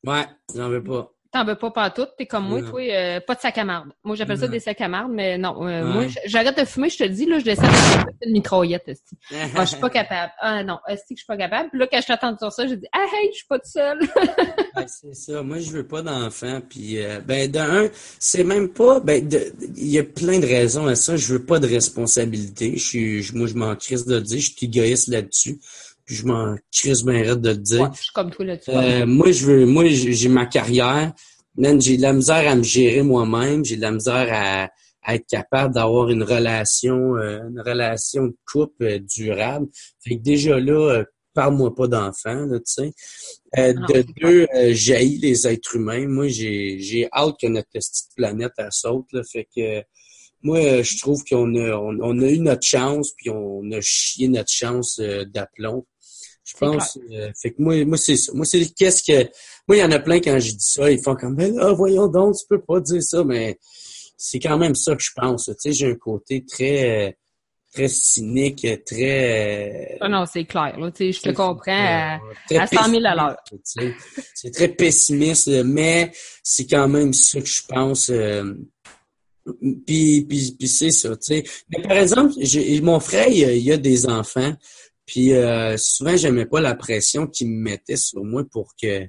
Ouais, j'en veux pas. T'en veux pas partout, t'es comme moi, toi, euh, pas de sac à marde. Moi, j'appelle ça des sacs à marde, mais non. Euh, moi, j'arrête de fumer, je te le dis, là, je descends une microyette, esti. ah, je suis pas capable. Ah non, esti que je suis pas capable. Puis là, quand je t'attends sur ça, je dis, ah hey, je suis pas toute seule. c'est ça. Moi, je veux pas d'enfant. Puis, euh, ben, d'un, c'est même pas, ben, il y a plein de raisons à ça. Je veux pas de responsabilité. Je suis, moi, je m'en crisse de le dire. Je suis égoïste là-dessus puis je m'en crisse bien raide de le dire. je suis comme toi là-dessus. Euh, moi, je veux, moi, j'ai ma carrière. j'ai de la misère à me gérer moi-même. J'ai de la misère à, être capable d'avoir une relation, euh, une relation de couple euh, durable. Fait que déjà là, parle-moi pas d'enfants, tu sais. Ah de deux, jaillit les êtres humains. Moi, j'ai, j'ai hâte que notre petite planète elle saute. Là, fait que moi, je trouve qu'on a, on, a eu notre chance, puis on a chié notre chance d'aplomb. Je pense. Euh, fait que moi, moi c'est ça. Moi, c'est qu'est-ce que. Moi, il y en a plein quand je dis ça, ils font comme ben là, voyons donc, tu peux pas dire ça, mais c'est quand même ça que je pense. Tu sais, j'ai un côté très très cynique, très. Ah non, c'est clair. Là, tu sais, je te comprends à, 100 000 à l'heure. C'est très pessimiste, mais c'est quand même ça que je pense. Euh, puis, puis, puis c'est ça, tu sais. Mais par exemple, mon frère, il y a des enfants. Puis euh, souvent, j'aimais pas la pression qu'il me mettait sur moi pour que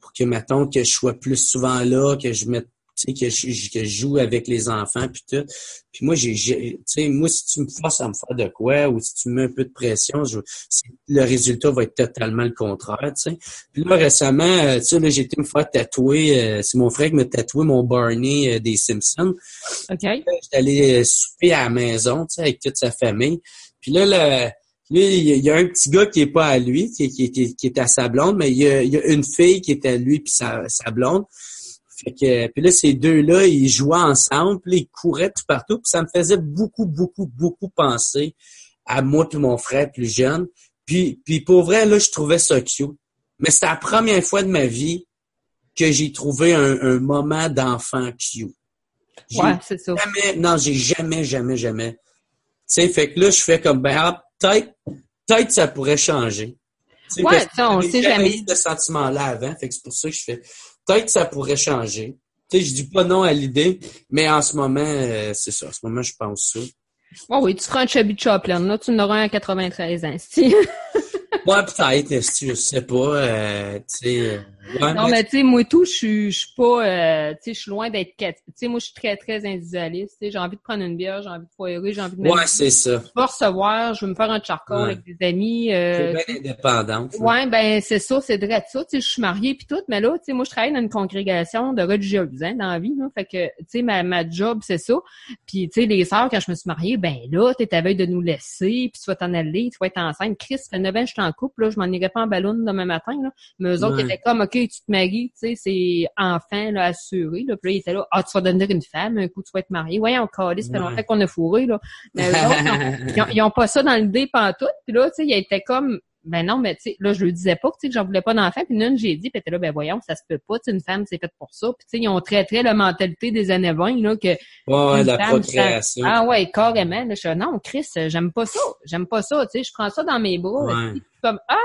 pour que mettons que je sois plus souvent là, que je mette tu sais, que je, que je joue avec les enfants puis tout. Puis moi, j'ai, tu sais, moi, si tu me forces à me faire de quoi ou si tu me mets un peu de pression, je, le résultat va être totalement le contraire, tu sais. Puis là, récemment, euh, tu sais, là, j'ai été me faire tatouer, euh, c'est mon frère qui m'a tatoué mon Barney des Simpsons. OK. J'étais allé souper à la maison, tu sais, avec toute sa famille. Puis là, le lui, il y a un petit gars qui est pas à lui, qui, qui, qui est à sa blonde, mais il y, a, il y a une fille qui est à lui puis sa, sa blonde. Fait que, puis là, ces deux-là, ils jouaient ensemble, puis ils couraient tout partout, puis ça me faisait beaucoup, beaucoup, beaucoup penser à moi et mon frère plus jeune. Puis, puis pour vrai, là, je trouvais ça cute. Mais c'est la première fois de ma vie que j'ai trouvé un, moment d'enfant cute. Ouais, c'est ça. Jamais, non, j'ai jamais, jamais, jamais. Tu sais, fait que là, je fais comme, ben, ah, peut-être, peut-être ça pourrait changer. ouais, ça, on sait jamais. ce sentiment-là avant, fait que c'est pour ça que je fais, peut-être ça pourrait changer. Tu sais, je dis pas non à l'idée, mais en ce moment, euh, c'est ça. En ce moment, je pense ça. Oh oui, tu seras un Chubby Chaplin. Là, tu en auras un à 93 ans. Ouais, peut-être, je sais pas. Euh, non, mais tu sais, moi tout, je suis, pas, euh, tu sais, je suis loin d'être Tu sais, moi, je suis très, très individualiste. Tu sais, j'ai envie de prendre une bière, j'ai envie de foirer, j'ai envie de. Ouais, c'est ça. Je recevoir, je veux me faire un charcoal avec des amis. Euh, bien indépendante. Ouais, ben c'est ça, c'est vrai ça. Tu sais, je suis mariée puis tout, mais là, tu sais, moi, je travaille dans une congrégation de religieuses, hein, dans la vie. Là, fait que, tu sais, ma, ma job, c'est ça. Puis, tu sais, les sœurs, quand je me suis mariée, ben là, t'es à veille de nous laisser, puis tu vas t'en aller, tu vas être enceinte. Chris, fait 9 ans je suis en couple, là, je m'en irais pas en ballon demain matin, là. Mais eux autres, étaient comme, OK, tu te maries, tu sais, c'est enfant, là, assuré, là. Puis là, ils étaient là, ah, tu vas devenir une femme, un coup, tu vas être marié. Ouais, on calé, ça fait longtemps qu'on a fourré, là. Mais eux autres, ils ont, pas ça dans l'idée pantoute. Puis là, tu sais, ils étaient comme, ben non, mais tu sais, là, je le disais pas, tu sais, que j'en voulais pas d'enfant. Puis une, j'ai dit, puis là, ben voyons, ça se peut pas, tu une femme, c'est faite pour ça. Puis tu sais, ils ont très, très la mentalité des années 20, là, que... Ouais, la procréation. Ah ouais, carrément. Là, je suis non, Chris, j'aime pas ça. J'aime pas ça, tu sais, je prends ça dans mes bras. comme, ah,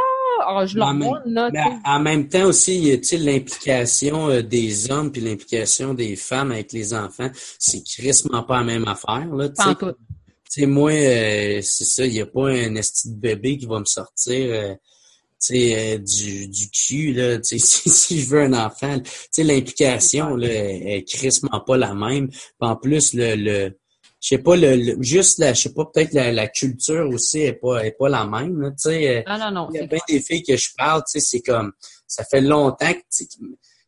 oh, je leur là. en même temps aussi, y a l'implication euh, des hommes puis l'implication des femmes avec les enfants. C'est crissement pas la même affaire, là, tu sais. Sais, moi, euh, c'est ça, il n'y a pas un esti de bébé qui va me sortir euh, euh, du, du cul, là, si, si je veux un enfant. Tu sais, l'implication, là, est crissement pas la même. en plus, le, le je sais pas, le, juste la, je sais pas, peut-être la, la, culture aussi est pas, est pas la même, tu sais. Ah non, non. Il y a bien des filles que je parle, tu sais, c'est comme, ça fait longtemps que, tu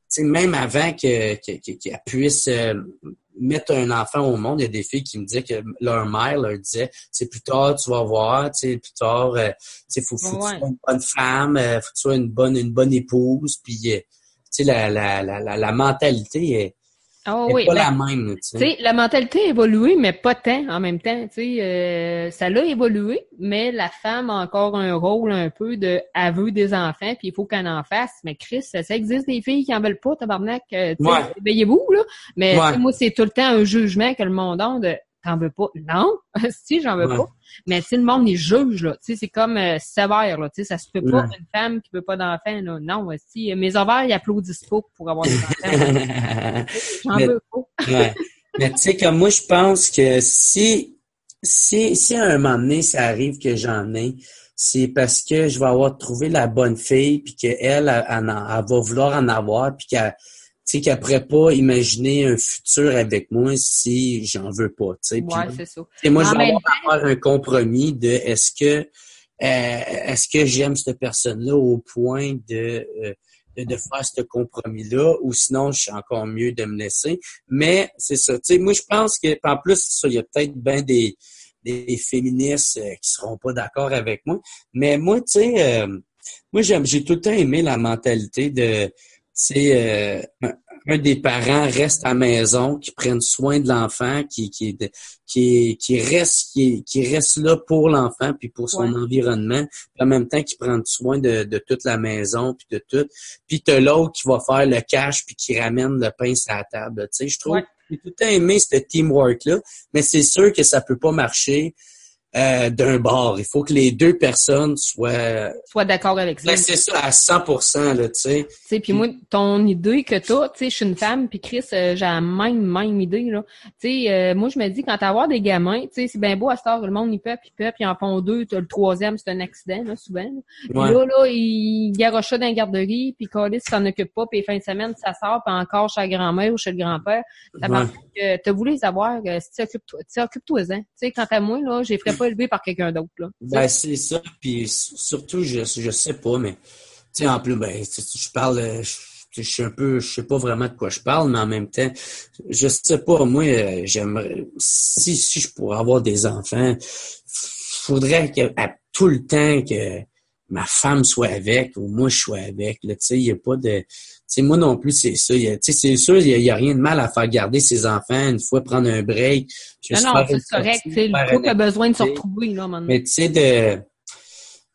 sais, même avant qu'elle que, que, puisse mettre un enfant au monde, il y a des filles qui me disaient que leur mère leur disait, c'est plus tard, tu vas voir, tu sais, plus tard, euh, tu faut, faut que tu sois une bonne femme, euh, faut que tu sois une bonne, une bonne épouse, puis, euh, tu sais, la, la, la, la, mentalité est, Oh, oui, pas la même. Tu sais. la mentalité a évolué, mais pas tant en même temps. Tu euh, ça l'a évolué, mais la femme a encore un rôle un peu de aveu des enfants, puis il faut qu'elle en fasse. Mais Chris, ça, existe des filles qui en veulent pas, tabarnak. Euh, ouais. Veillez-vous, là. Mais moi, c'est tout le temps un jugement que le monde a de t'en veux pas. Non, si, j'en veux pas. Mais si le monde les juge, là, tu sais, c'est comme euh, sévère, là, ça se peut pas une femme qui veut pas d'enfant, là. Non, si mes ovaires, ils applaudissent pas pour avoir des enfants. j'en veux pas. ouais. Mais tu sais, comme moi, je pense que si, si, si à un moment donné, ça arrive que j'en ai, c'est parce que je vais avoir trouvé la bonne fille, puis qu'elle, elle, elle, elle, va vouloir en avoir, puis qu'elle sais, qu'elle pourrait pas imaginer un futur avec moi si j'en veux pas, tu sais. Ouais, c'est ça. moi, je vais avoir un compromis de est-ce que euh, est-ce que j'aime cette personne-là au point de, euh, de, de faire ce compromis-là ou sinon je suis encore mieux de me laisser. Mais c'est ça. Tu sais, moi, je pense que en plus, ça, il y a peut-être bien des, des féministes euh, qui seront pas d'accord avec moi. Mais moi, tu sais, moi, j'aime, j'ai tout le temps aimé la mentalité de c'est euh, un des parents reste à la maison, qui prenne soin de l'enfant, qui qui qui qui reste qui, qui reste là pour l'enfant puis pour son environnement, puis en même temps qui prend soin de, de toute la maison puis de tout. Puis t'as l'autre qui va faire le cash puis qui ramène le pain sur la table. Tu sais, je trouve j'ai tout le temps aimé ce teamwork là, mais c'est sûr que ça peut pas marcher euh, d'un bord. Il faut que les deux personnes soient... Soient d'accord avec ça. Ben, c'est ça, à 100 là, tu sais. Tu sais, puis moi, ton idée que toi, tu sais, je suis une femme, puis Chris, euh, j'ai la même, même idée, là. Tu sais, euh, moi, je me dis, quand t'as des gamins, tu sais, c'est bien beau à ce temps, le monde, il peut, puis peut, puis en font deux, le troisième, c'est un accident, là, souvent. Puis là, là, il garoche dans la garderie, puis Colis s'en occupe pas, puis fin de semaine, ça sort, puis encore chez la grand-mère ou chez le grand-père. Ça ouais. que t'as voulu les avoir, si tu occupes-toi, tu occupes-toi-en. Tu sais, quant à moi, là, j'ai ferais pas élevé par quelqu'un d'autre. Là. Ben, c'est ça. Puis surtout, je, je sais pas, mais tu sais, en plus, ben, je parle. Je, suis un peu, je sais pas vraiment de quoi je parle, mais en même temps, je sais pas, moi, j'aimerais, si, si je pourrais avoir des enfants, faudrait que à, tout le temps que ma femme soit avec ou moi je sois avec. Tu sais, il n'y a pas de. Tu sais, moi non plus, c'est ça. Tu sais, c'est sûr, il n'y a, rien de mal à faire garder ses enfants une fois prendre un break. Non, non, c'est correct. Le couple a besoin de se retrouver, là, maintenant. Mais tu sais, de.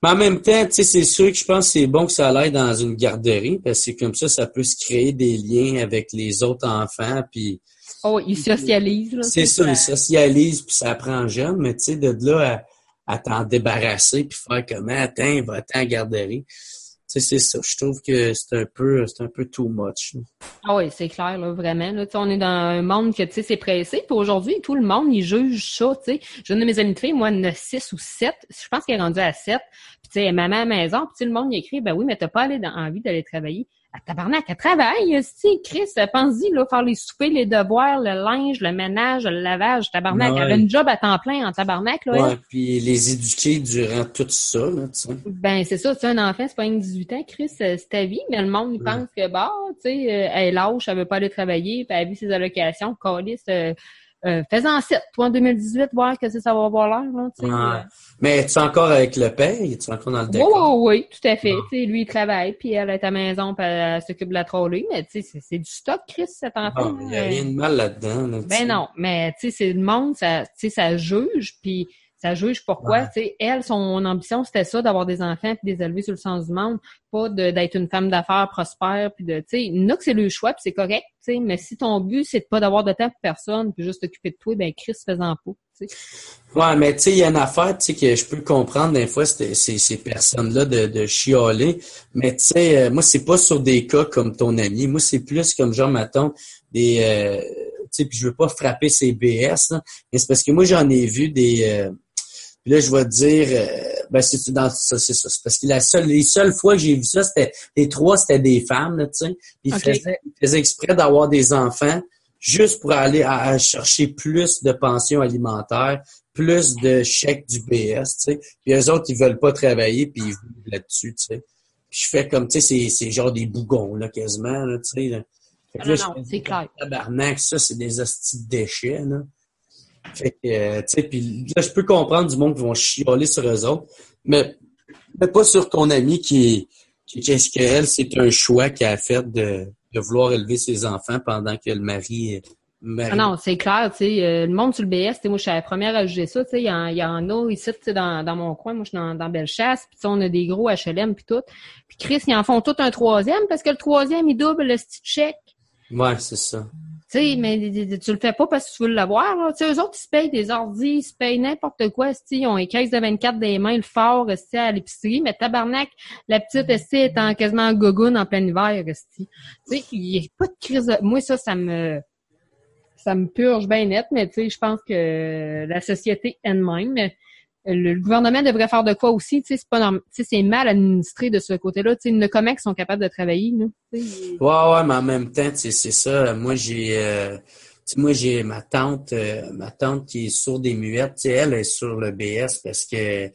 Mais en même temps, tu sais, c'est sûr que je pense que c'est bon que ça aille dans une garderie, parce que comme ça, ça peut se créer des liens avec les autres enfants, puis... Oh, ils socialisent, là. C'est ça, ils socialisent, puis ça apprend jeune, mais tu sais, de là à à t'en débarrasser puis faire comme attends, va-t'en à garderie. Tu sais, c'est ça. Je trouve que c'est un peu c'est un peu too much. Ah oui, c'est clair, là, vraiment. Là, on est dans un monde que tu sais, c'est pressé. Puis aujourd'hui, tout le monde, il juge ça. Tu sais. J'ai une de mes amies de filles, moi, en a six ou sept. Je pense qu'elle est rendue à sept. Puis tu sais, maman à la maison, puis le monde il écrit Ben oui, mais t'as pas envie d'aller travailler à tabarnak, elle travaille, si, Chris, pense-y, là, faire les soupers, les devoirs, le linge, le ménage, le lavage, tabarnak. Elle avait une job à temps plein en tabarnak, là. Ouais, puis les éduquer durant tout ça, là, tu sais. Ben, c'est ça, tu sais, un enfant, c'est pas une 18 ans, Chris, c'est ta vie, mais le monde, il pense que, bah, tu sais, euh, elle est lâche, elle veut pas aller travailler, puis elle a vu ses allocations, calice, euh, euh, Fais-en 7, toi, en 2018, voir que ça va avoir l'air. Là, ouais. Mais tu es encore avec le père? Tu es encore dans le décor? Oui, oui, tout à fait. sais Lui, il travaille, puis elle est à la maison, puis elle, s'occupe de la troller. Mais tu sais, c'est du stock, Chris, cet enfant. Il n'y a rien de mal là-dedans. Là, ben non, mais tu sais, c'est le monde, ça, ça juge, puis ça juge pourquoi. Tu sais, elle, son ambition, c'était ça, d'avoir des enfants puis des élever sur le sens du monde, pas d'être une femme d'affaires prospère puis de, tu sais, il que c'est le choix puis c'est correct, tu sais, mais si ton but c'est de pas d'avoir de temps pour personne puis juste t'occuper de toi, ben Chris faisant pas. sais. Ouais, mais tu sais, il y a une affaire, tu sais, que je peux comprendre des fois, c'est ces personnes-là de, de chialer. Mais tu sais, euh, moi, c'est pas sur des cas comme ton ami. Moi, c'est plus comme genre, mettons, des. Euh, tu sais, puis je veux pas frapper ces BS, là, mais c'est parce que moi, j'en ai vu des. Euh, puis là, je vais te dire, euh, ben c'est dans ça, c'est ça. parce que la seule, les seules fois que j'ai vu ça, c'était les trois, c'était des femmes, tu sais. Ils, faisaient, exprès d'avoir des enfants juste pour aller à, chercher plus de pensions alimentaires, plus de chèques du BS, tu sais. Puis eux autres, ils veulent pas travailler, puis ils vivent là-dessus, tu sais. Puis je fais comme, tu sais, c'est genre des bougons, là, quasiment, là, tu sais. Non, non, c'est clair. Tabarnak, ça, c'est des hosties de déchets, là. Fait que, euh, tu sais, puis là, je peux comprendre du monde qui vont chialer sur eux autres, mais, mais pas sur ton ami qui, qui qu'est-ce qu'elle, c'est un choix qu'elle a fait de, de vouloir élever ses enfants pendant que le mari Ah non, c'est clair, tu sais, euh, le monde sur le BS, moi, je suis la première à juger ça, tu sais, il y, en, y en a ici, tu sais, dans, dans mon coin, moi, je suis dans, dans Bellechasse, puis on a des gros HLM, puis tout. Puis Chris, ils en font tout un troisième, parce que le troisième, il double le stitch check. Ouais, c'est ça. Tu sais, mais tu le fais pas parce que tu veux l'avoir. Sais, eux autres, ils se payent des ordis, ils se payent n'importe quoi. Ils ont les caisses de 24 des mains, le fort à l'épicerie. Mais tabarnak, la petite est en quasiment en en plein hiver. Tu sais, il n'y a pas de crise. Moi, ça, ça me ça me purge bien net, mais tu sais, je pense que la société elle-même, le gouvernement devrait faire de quoi aussi, tu sais, c'est mal administré de ce côté-là, tu sais, nos comecs sont capables de travailler, nous. Ouais, ouais, mais en même temps, c'est ça. Moi, j'ai, euh, moi, j'ai ma tante, euh, ma tante qui est sourde des muettes, tu sais, elle est sur le BS parce que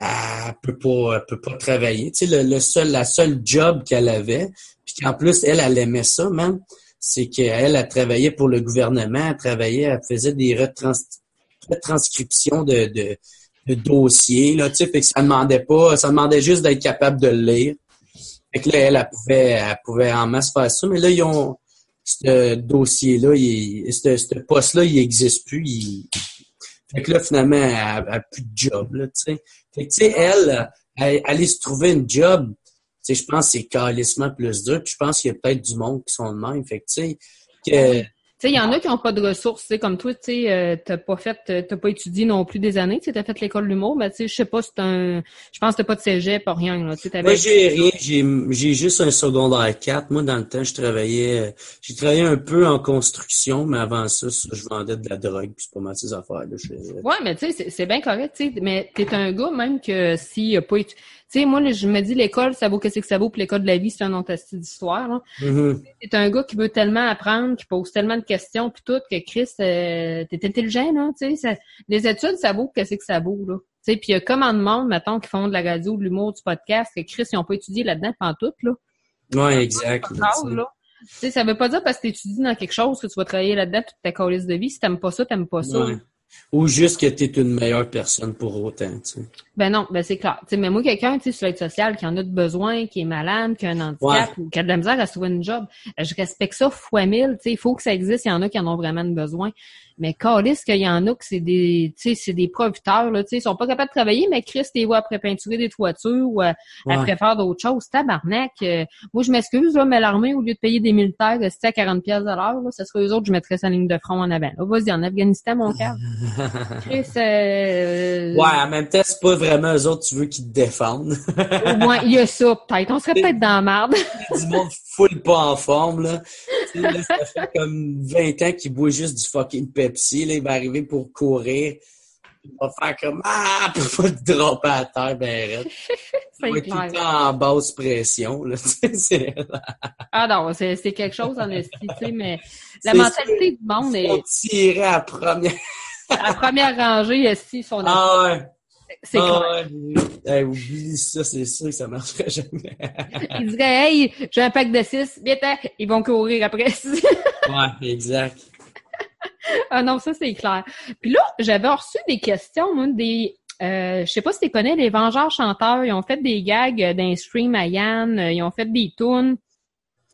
elle peut pas, elle peut pas travailler. Tu sais, le, seul, la seule job qu'elle avait, puis qu'en plus, elle, elle aimait ça, même, c'est qu'elle, a travaillé pour le gouvernement, elle travaillait, elle faisait des retranscriptions de, de de dossier, là, tu sais, fait que ça demandait pas, ça demandait juste d'être capable de le lire. Fait que là, elle, elle pouvait, elle pouvait en masse faire ça, mais là, ils ont, ce dossier-là, ce, ce poste-là, il n'existe plus. Il... Fait que là, finalement, elle n'a plus de job, là, tu sais. Fait que, tu sais, elle, elle, aller se trouver une job, tu sais, je pense que c'est carrément plus dur. Je pense qu'il y a peut-être du monde qui sont de même. Fait que, tu sais, que sais, il y en a qui n'ont pas de ressources, tu comme toi, tu sais, euh, t'as pas fait, t'as pas étudié non plus des années, tu as fait l'école de l'humour, mais tu sais, je sais pas, c'est un, je pense que t'as pas de cégep, pas rien, là, Moi, j'ai rien, j'ai, j'ai juste un secondaire 4. Moi, dans le temps, je travaillais, euh, j'ai travaillé un peu en construction, mais avant ça, je vendais de la drogue, puis c'est pas mal ces affaires, là. Ouais, mais tu sais, c'est bien correct, tu sais, mais t'es un gars, même que s'il a pas étudié, tu sais, moi, je me dis, l'école, ça vaut qu'est-ce que ça vaut, puis l'école de la vie, c'est un autre d'histoire. Mm C'est un gars qui veut tellement apprendre, qui pose tellement de questions, puis tout, que Chris, euh, t'es intelligent, là, tu sais. Les études, ça vaut qu'est-ce que ça vaut, là. Tu sais, puis il y a comme de monde, mettons, qui font de la radio, de l'humour, du podcast, que Chris, ils n'ont pas étudié là-dedans pendant tout, là. Ouais, exact. Tu sais, ça veut pas dire parce que tu étudies dans quelque chose que tu vas travailler là-dedans toute ta colise de vie. Si t'aimes pas ça, t'aimes pas ça. Ou juste que tu es une meilleure personne pour autant, tu sais. Ben non, ben c'est clair. mais moi, quelqu'un, sur l'aide sociale, qui en a de besoin, qui est malade, qui a un handicap ou qui a de la misère à se trouver une job, je respecte ça fois mille, il faut que ça existe, il y en a qui en ont vraiment besoin. Mais calisse qu'il y en a que c'est des, tu sais, c'est des profiteurs, là, tu sais, ils sont pas capables de travailler, mais Chris, t'es voit après peinturer des toitures ou euh, après faire d'autres choses. Tabarnak. Euh, moi, je m'excuse, là, mais l'armée, au lieu de payer des militaires, c'était à 40 pièces à l'heure, là, ça serait eux autres, je mettrais sa ligne de front en avant. Vas-y, en Afghanistan, mon cœur. Chris, euh... Ouais, en même temps, c'est pas vraiment eux autres, tu veux qu'ils te défendent. au moins, il y a ça, peut-être. On serait peut-être dans la merde. du monde full pas en forme, là. là ça fait comme 20 ans qu'ils boit juste du fucking Pepsi, là. Il va arriver pour courir. Il va faire comme Ah! Pour pas te dropper à terre, ben Il va être tout le temps en basse pression, là. ah non, c'est quelque chose en esti, tu sais, mais la mentalité du monde est. On tirait à première. à première rangée, esti, son Ah ouais. C'est ah, Ouais. oublie ça, c'est sûr que ça marcherait jamais. Il dirait, hey, j'ai un pack de 6, viens ils vont courir après. ouais, exact. ah non, ça c'est clair. Puis là, j'avais reçu des questions, moi, des. Euh, je sais pas si tu connais les Vengeurs chanteurs, ils ont fait des gags d'un stream à Yann, ils ont fait des tunes.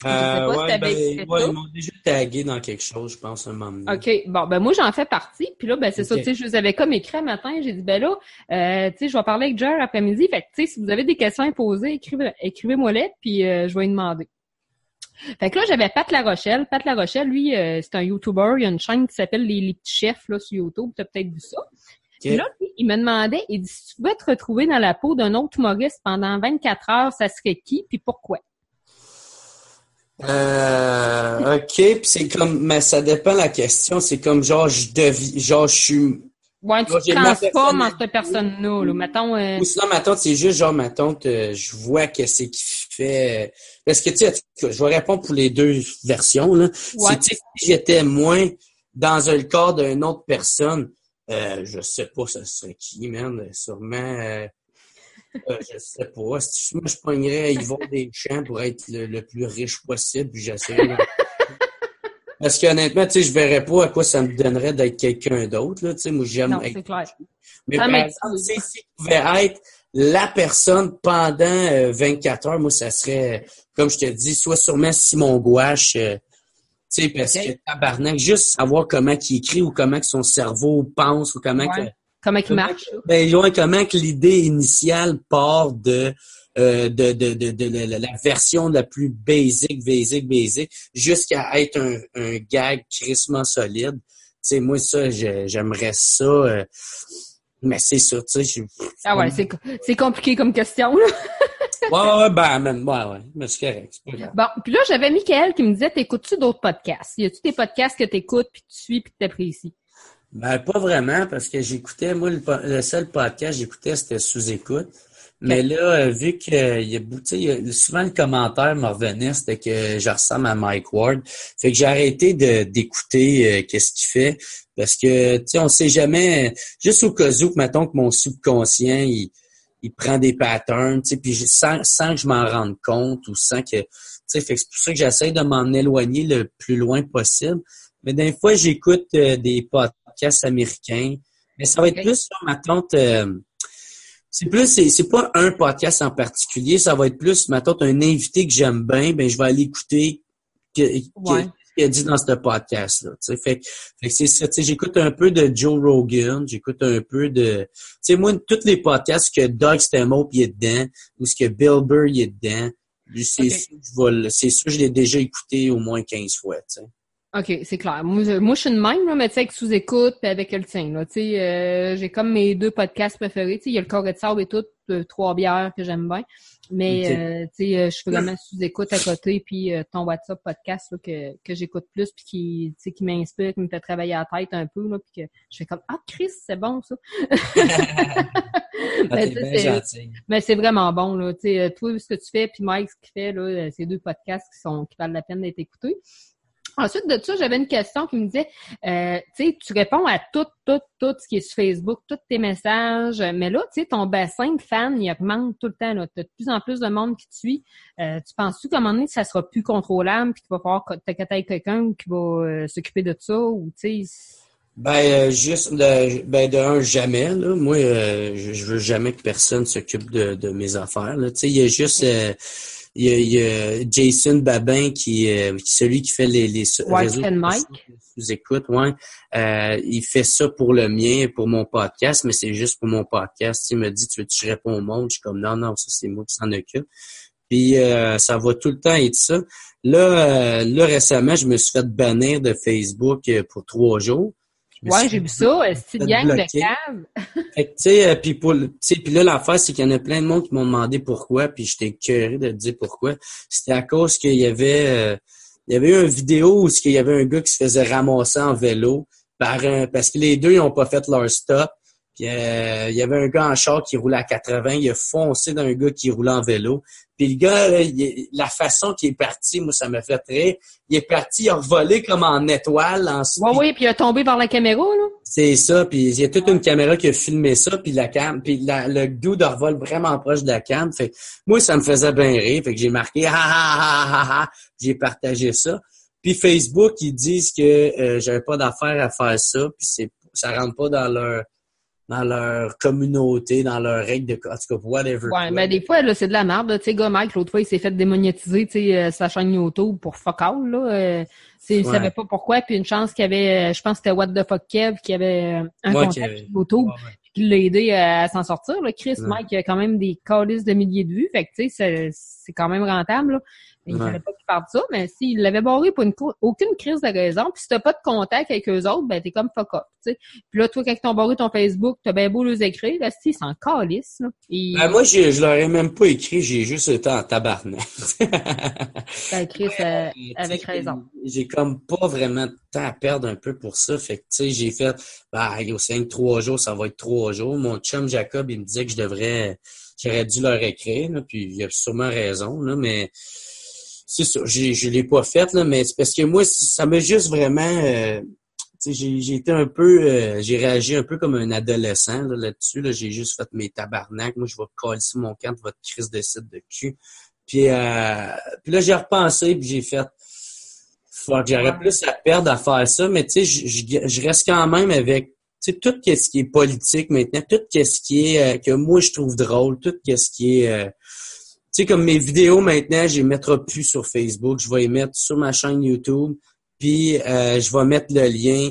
Euh, ouais, ben, ouais, ils m'ont déjà tagué dans quelque chose, je pense, un moment donné. OK. Bon, ben moi, j'en fais partie. Puis là, ben c'est ça, tu sais, je vous avais comme écrit un matin. J'ai dit, ben là, euh, tu sais, je vais parler avec Jer après-midi. Fait que, tu sais, si vous avez des questions à poser, écrivez, écrivez-moi-les, puis euh, je vais lui demander. Fait que là, j'avais Pat La Rochelle. Pat La Rochelle, lui, euh, c'est un YouTuber. Il y a une chaîne qui s'appelle Les, Petits Chefs, là, sur YouTube. Tu as peut-être vu ça. Okay. là, il me demandait, il dit, si tu pouvais te retrouver dans la peau d'un autre humoriste pendant 24 heures, ça serait qui, puis pourquoi? Euh, ok, puis c'est comme, mais ça dépend de la question. C'est comme genre je deviens, genre je suis. Ouais, tu te transformes en cette personne-là. Là. Mettons, euh... Ou sinon, ma tante, c'est juste genre, ma tante, euh, je vois qu'est-ce qu'il fait. Parce que, tu sais, je vais répondre pour les deux versions. Là. Ouais. Si j'étais moins dans un corps d'une autre personne, euh, je sais pas ce serait qui, man. Sûrement, euh, je sais pas. Moi, je pognerais Yvon Deschamps pour être le, plus riche possible, puis j'essaierais. Parce qu'honnêtement, tu sais, je verrais pas à quoi ça me donnerait d'être quelqu'un d'autre, là. Tu sais, moi, j'aime être. Clair. Mais par exemple, si je pouvais être la personne pendant 24 euh, heures, moi, ça serait, comme je te dis, soit sûrement Simon Gouache, euh, tu sais, parce que tabarnak, juste savoir comment il écrit ou comment que son cerveau pense ou comment que Comment il marche? Ben, comment que l'idée initiale part de, euh, de, de, de, de, la version la plus basic, basic, basic, jusqu'à être un, un gag crissement solide. Tu sais, moi, ça, j'aimerais ça. Euh, mais c'est ça, tu sais. Ah ouais, c'est compliqué comme question, là. ouais, ouais, ben, man, ouais, ouais, mais c'est correct. Bon, puis là, j'avais Michael qui me disait, t'écoutes-tu d'autres podcasts? Y a-tu des podcasts que t'écoutes, puis tu suis, puis que t'apprécies? Ben, pas vraiment, parce que j'écoutais, moi, le, seul podcast que j'écoutais, c'était sous-écoute. Mais là, euh, vu que il y a, y a, souvent le commentaire me revenait, c'était que je ressemble à Mike Ward. Fait que j'ai arrêté d'écouter euh, qu'est-ce qu'il fait. Parce que, tu sais, on sait jamais, juste au cas où, mettons que mon subconscient, il, il prend des patterns, tu sais, puis sans, sans que je m'en rende compte ou sans que, tu sais, fait que c'est pour ça que j'essaie de m'en éloigner le plus loin possible. Mais des fois, j'écoute euh, des podcasts américain. Mais ça va être plus sur ma tante. Euh, c'est plus, c'est pas un podcast en particulier, ça va être plus, ma tante, un invité que j'aime bien, ben je vais aller écouter ce qu'il a dit dans ce podcast-là. Fait, fait que c'est ça, j'écoute un peu de Joe Rogan, j'écoute un peu de. Tu sais, moi, tous les podcasts que Doug Stamos est dedans, ou ce que Bill Burr est dedans, c'est sûr, je l'ai déjà écouté au moins 15 fois. OK, c'est clair. Moi, je, moi, je suis une même, là, mais tu sais, avec sous-écoute et avec le tien. Là, tu sais, euh, j'ai comme mes deux podcasts préférés. Tu sais, il y a le Corée de sable et tout, euh, trois bières que j'aime bien. Mais euh, tu sais, je suis vraiment sous-écoute à côté, puis ton WhatsApp podcast là, que, que j'écoute plus, puis qui, qui m'inspire, qui me fait travailler à la tête un peu, là, puis que je fais comme Ah Chris, c'est bon ça. Ah, mais mais c'est vraiment bon là. Tu sais, toi ce que tu fais, puis Mike ce qu'il fait là, c'est deux podcasts qui sont qui valent la peine d'être écoutés. Ensuite de ça, j'avais une question qui me disait, euh, tu sais, tu réponds à tout, tout, tout ce qui est sur Facebook, tous tes messages, mais là, tu sais, ton bassin de fans, il augmente tout le temps. Tu as de plus en plus de monde qui te suit. Euh, tu penses-tu qu'à un moment donné, ça sera plus contrôlable puis qu'il va falloir que tu quelqu'un qui va euh, s'occuper de ça ou, tu sais... Ben, juste, de, ben, de un, jamais, là. Moi, je, je, veux jamais que personne s'occupe de, de mes affaires. Tu sais, il y a juste, il y, a, Jason Babin qui, est celui qui fait les, les réseaux Mike. Vous écoute, ouais. Euh, il fait ça pour le mien, pour mon podcast, mais c'est juste pour mon podcast. Il me dit, tu veux que je réponds au monde? Je suis comme, non, non, ça c'est moi qui s'en occupe. Puis euh, ça va tout le temps être ça. Là, euh, là récemment, je me suis fait bannir de Facebook pour trois jours. Ouais, j'ai vu ça, c'est gang de cave? fait que, tu sais, euh, puis pour, puis là, l'affaire, c'est qu'il y en a plein de monde qui m'ont demandé pourquoi, puis j'étais curieux de te dire pourquoi. C'était à cause qu'il y avait, euh, il y avait eu une vidéo où il y avait un gars qui se faisait ramasser en vélo par un, parce que les deux, ils ont pas fait leur stop. Puis, euh, il y avait un gars en char qui roulait à 80, il a foncé dans un gars qui roulait en vélo. Puis le gars, la façon qu'il est parti, moi, ça me fait très... Il est parti, il a volé comme en étoile. En... Oui, oui, puis il a tombé par la caméra, là. C'est ça, puis il y a toute une caméra qui a filmé ça, puis la cam, puis le dude revole vraiment proche de la cam. Fait moi, ça me faisait bien rire, fait que j'ai marqué ha ha ha ha ha, j'ai partagé ça. Puis Facebook, ils disent que euh, j'avais pas d'affaire à faire ça, puis c'est ça rentre pas dans leur dans leur communauté, dans leur règle de en tout cas, whatever. Ouais, mais des fois, là, c'est de la merde. Tu sais, gars, Mike, l'autre fois, il s'est fait démonétiser, tu sais, euh, sa chaîne YouTube pour fuck all, là. Euh, il savait pas pourquoi, puis une chance qu'il y avait, euh, je pense que c'était What the fuck Kev qui avait un contact avec YouTube, qui l'a aidé à, s'en sortir. Là. Chris, Mike, il a quand même des calices de milliers de vues, fait que, tu sais, c'est quand même rentable, là. Il fallait pas qu'il parle de ça, mais s'il l'avait barré pour une aucune crise de raison, puis si t'as pas de contact avec eux autres, ben t'es comme fuck up, tu sais. Puis là, toi, quand t'ont barré ton Facebook, t'as bien beau les écrire, là, si, c'est en calice, là. Ben, moi, je, je leur ai même pas écrit, j'ai juste été en tabarnak. T'as écrit euh, avec raison. J'ai comme pas vraiment de temps à perdre un peu pour ça, fait que, tu sais, j'ai fait, bah, ben, au 5, trois jours, ça va être trois jours. Mon chum Jacob, il me disait que je devrais, j'aurais dû leur écrire, là, puis il a sûrement raison, là, mais c'est ça, je l'ai pas fait, là, mais c'est parce que moi, ça m'a juste vraiment. Euh, j'ai été un peu. Euh, j'ai réagi un peu comme un adolescent là-dessus. Là, j'ai juste fait mes tabarnak. Moi, je vais coller sur mon camp de votre crise de site de cul. Puis, euh, puis là, j'ai repensé, puis j'ai fait. Fuck, j'aurais plus à perdre à faire ça, mais tu sais, je, je, reste quand même avec tu sais, tout ce qui est politique maintenant, tout ce qui est que moi je trouve drôle, tout ce qui est tu sais, comme mes vidéos maintenant, je les mettrai plus sur Facebook. Je vais les mettre sur ma chaîne YouTube. Puis euh, je vais mettre le lien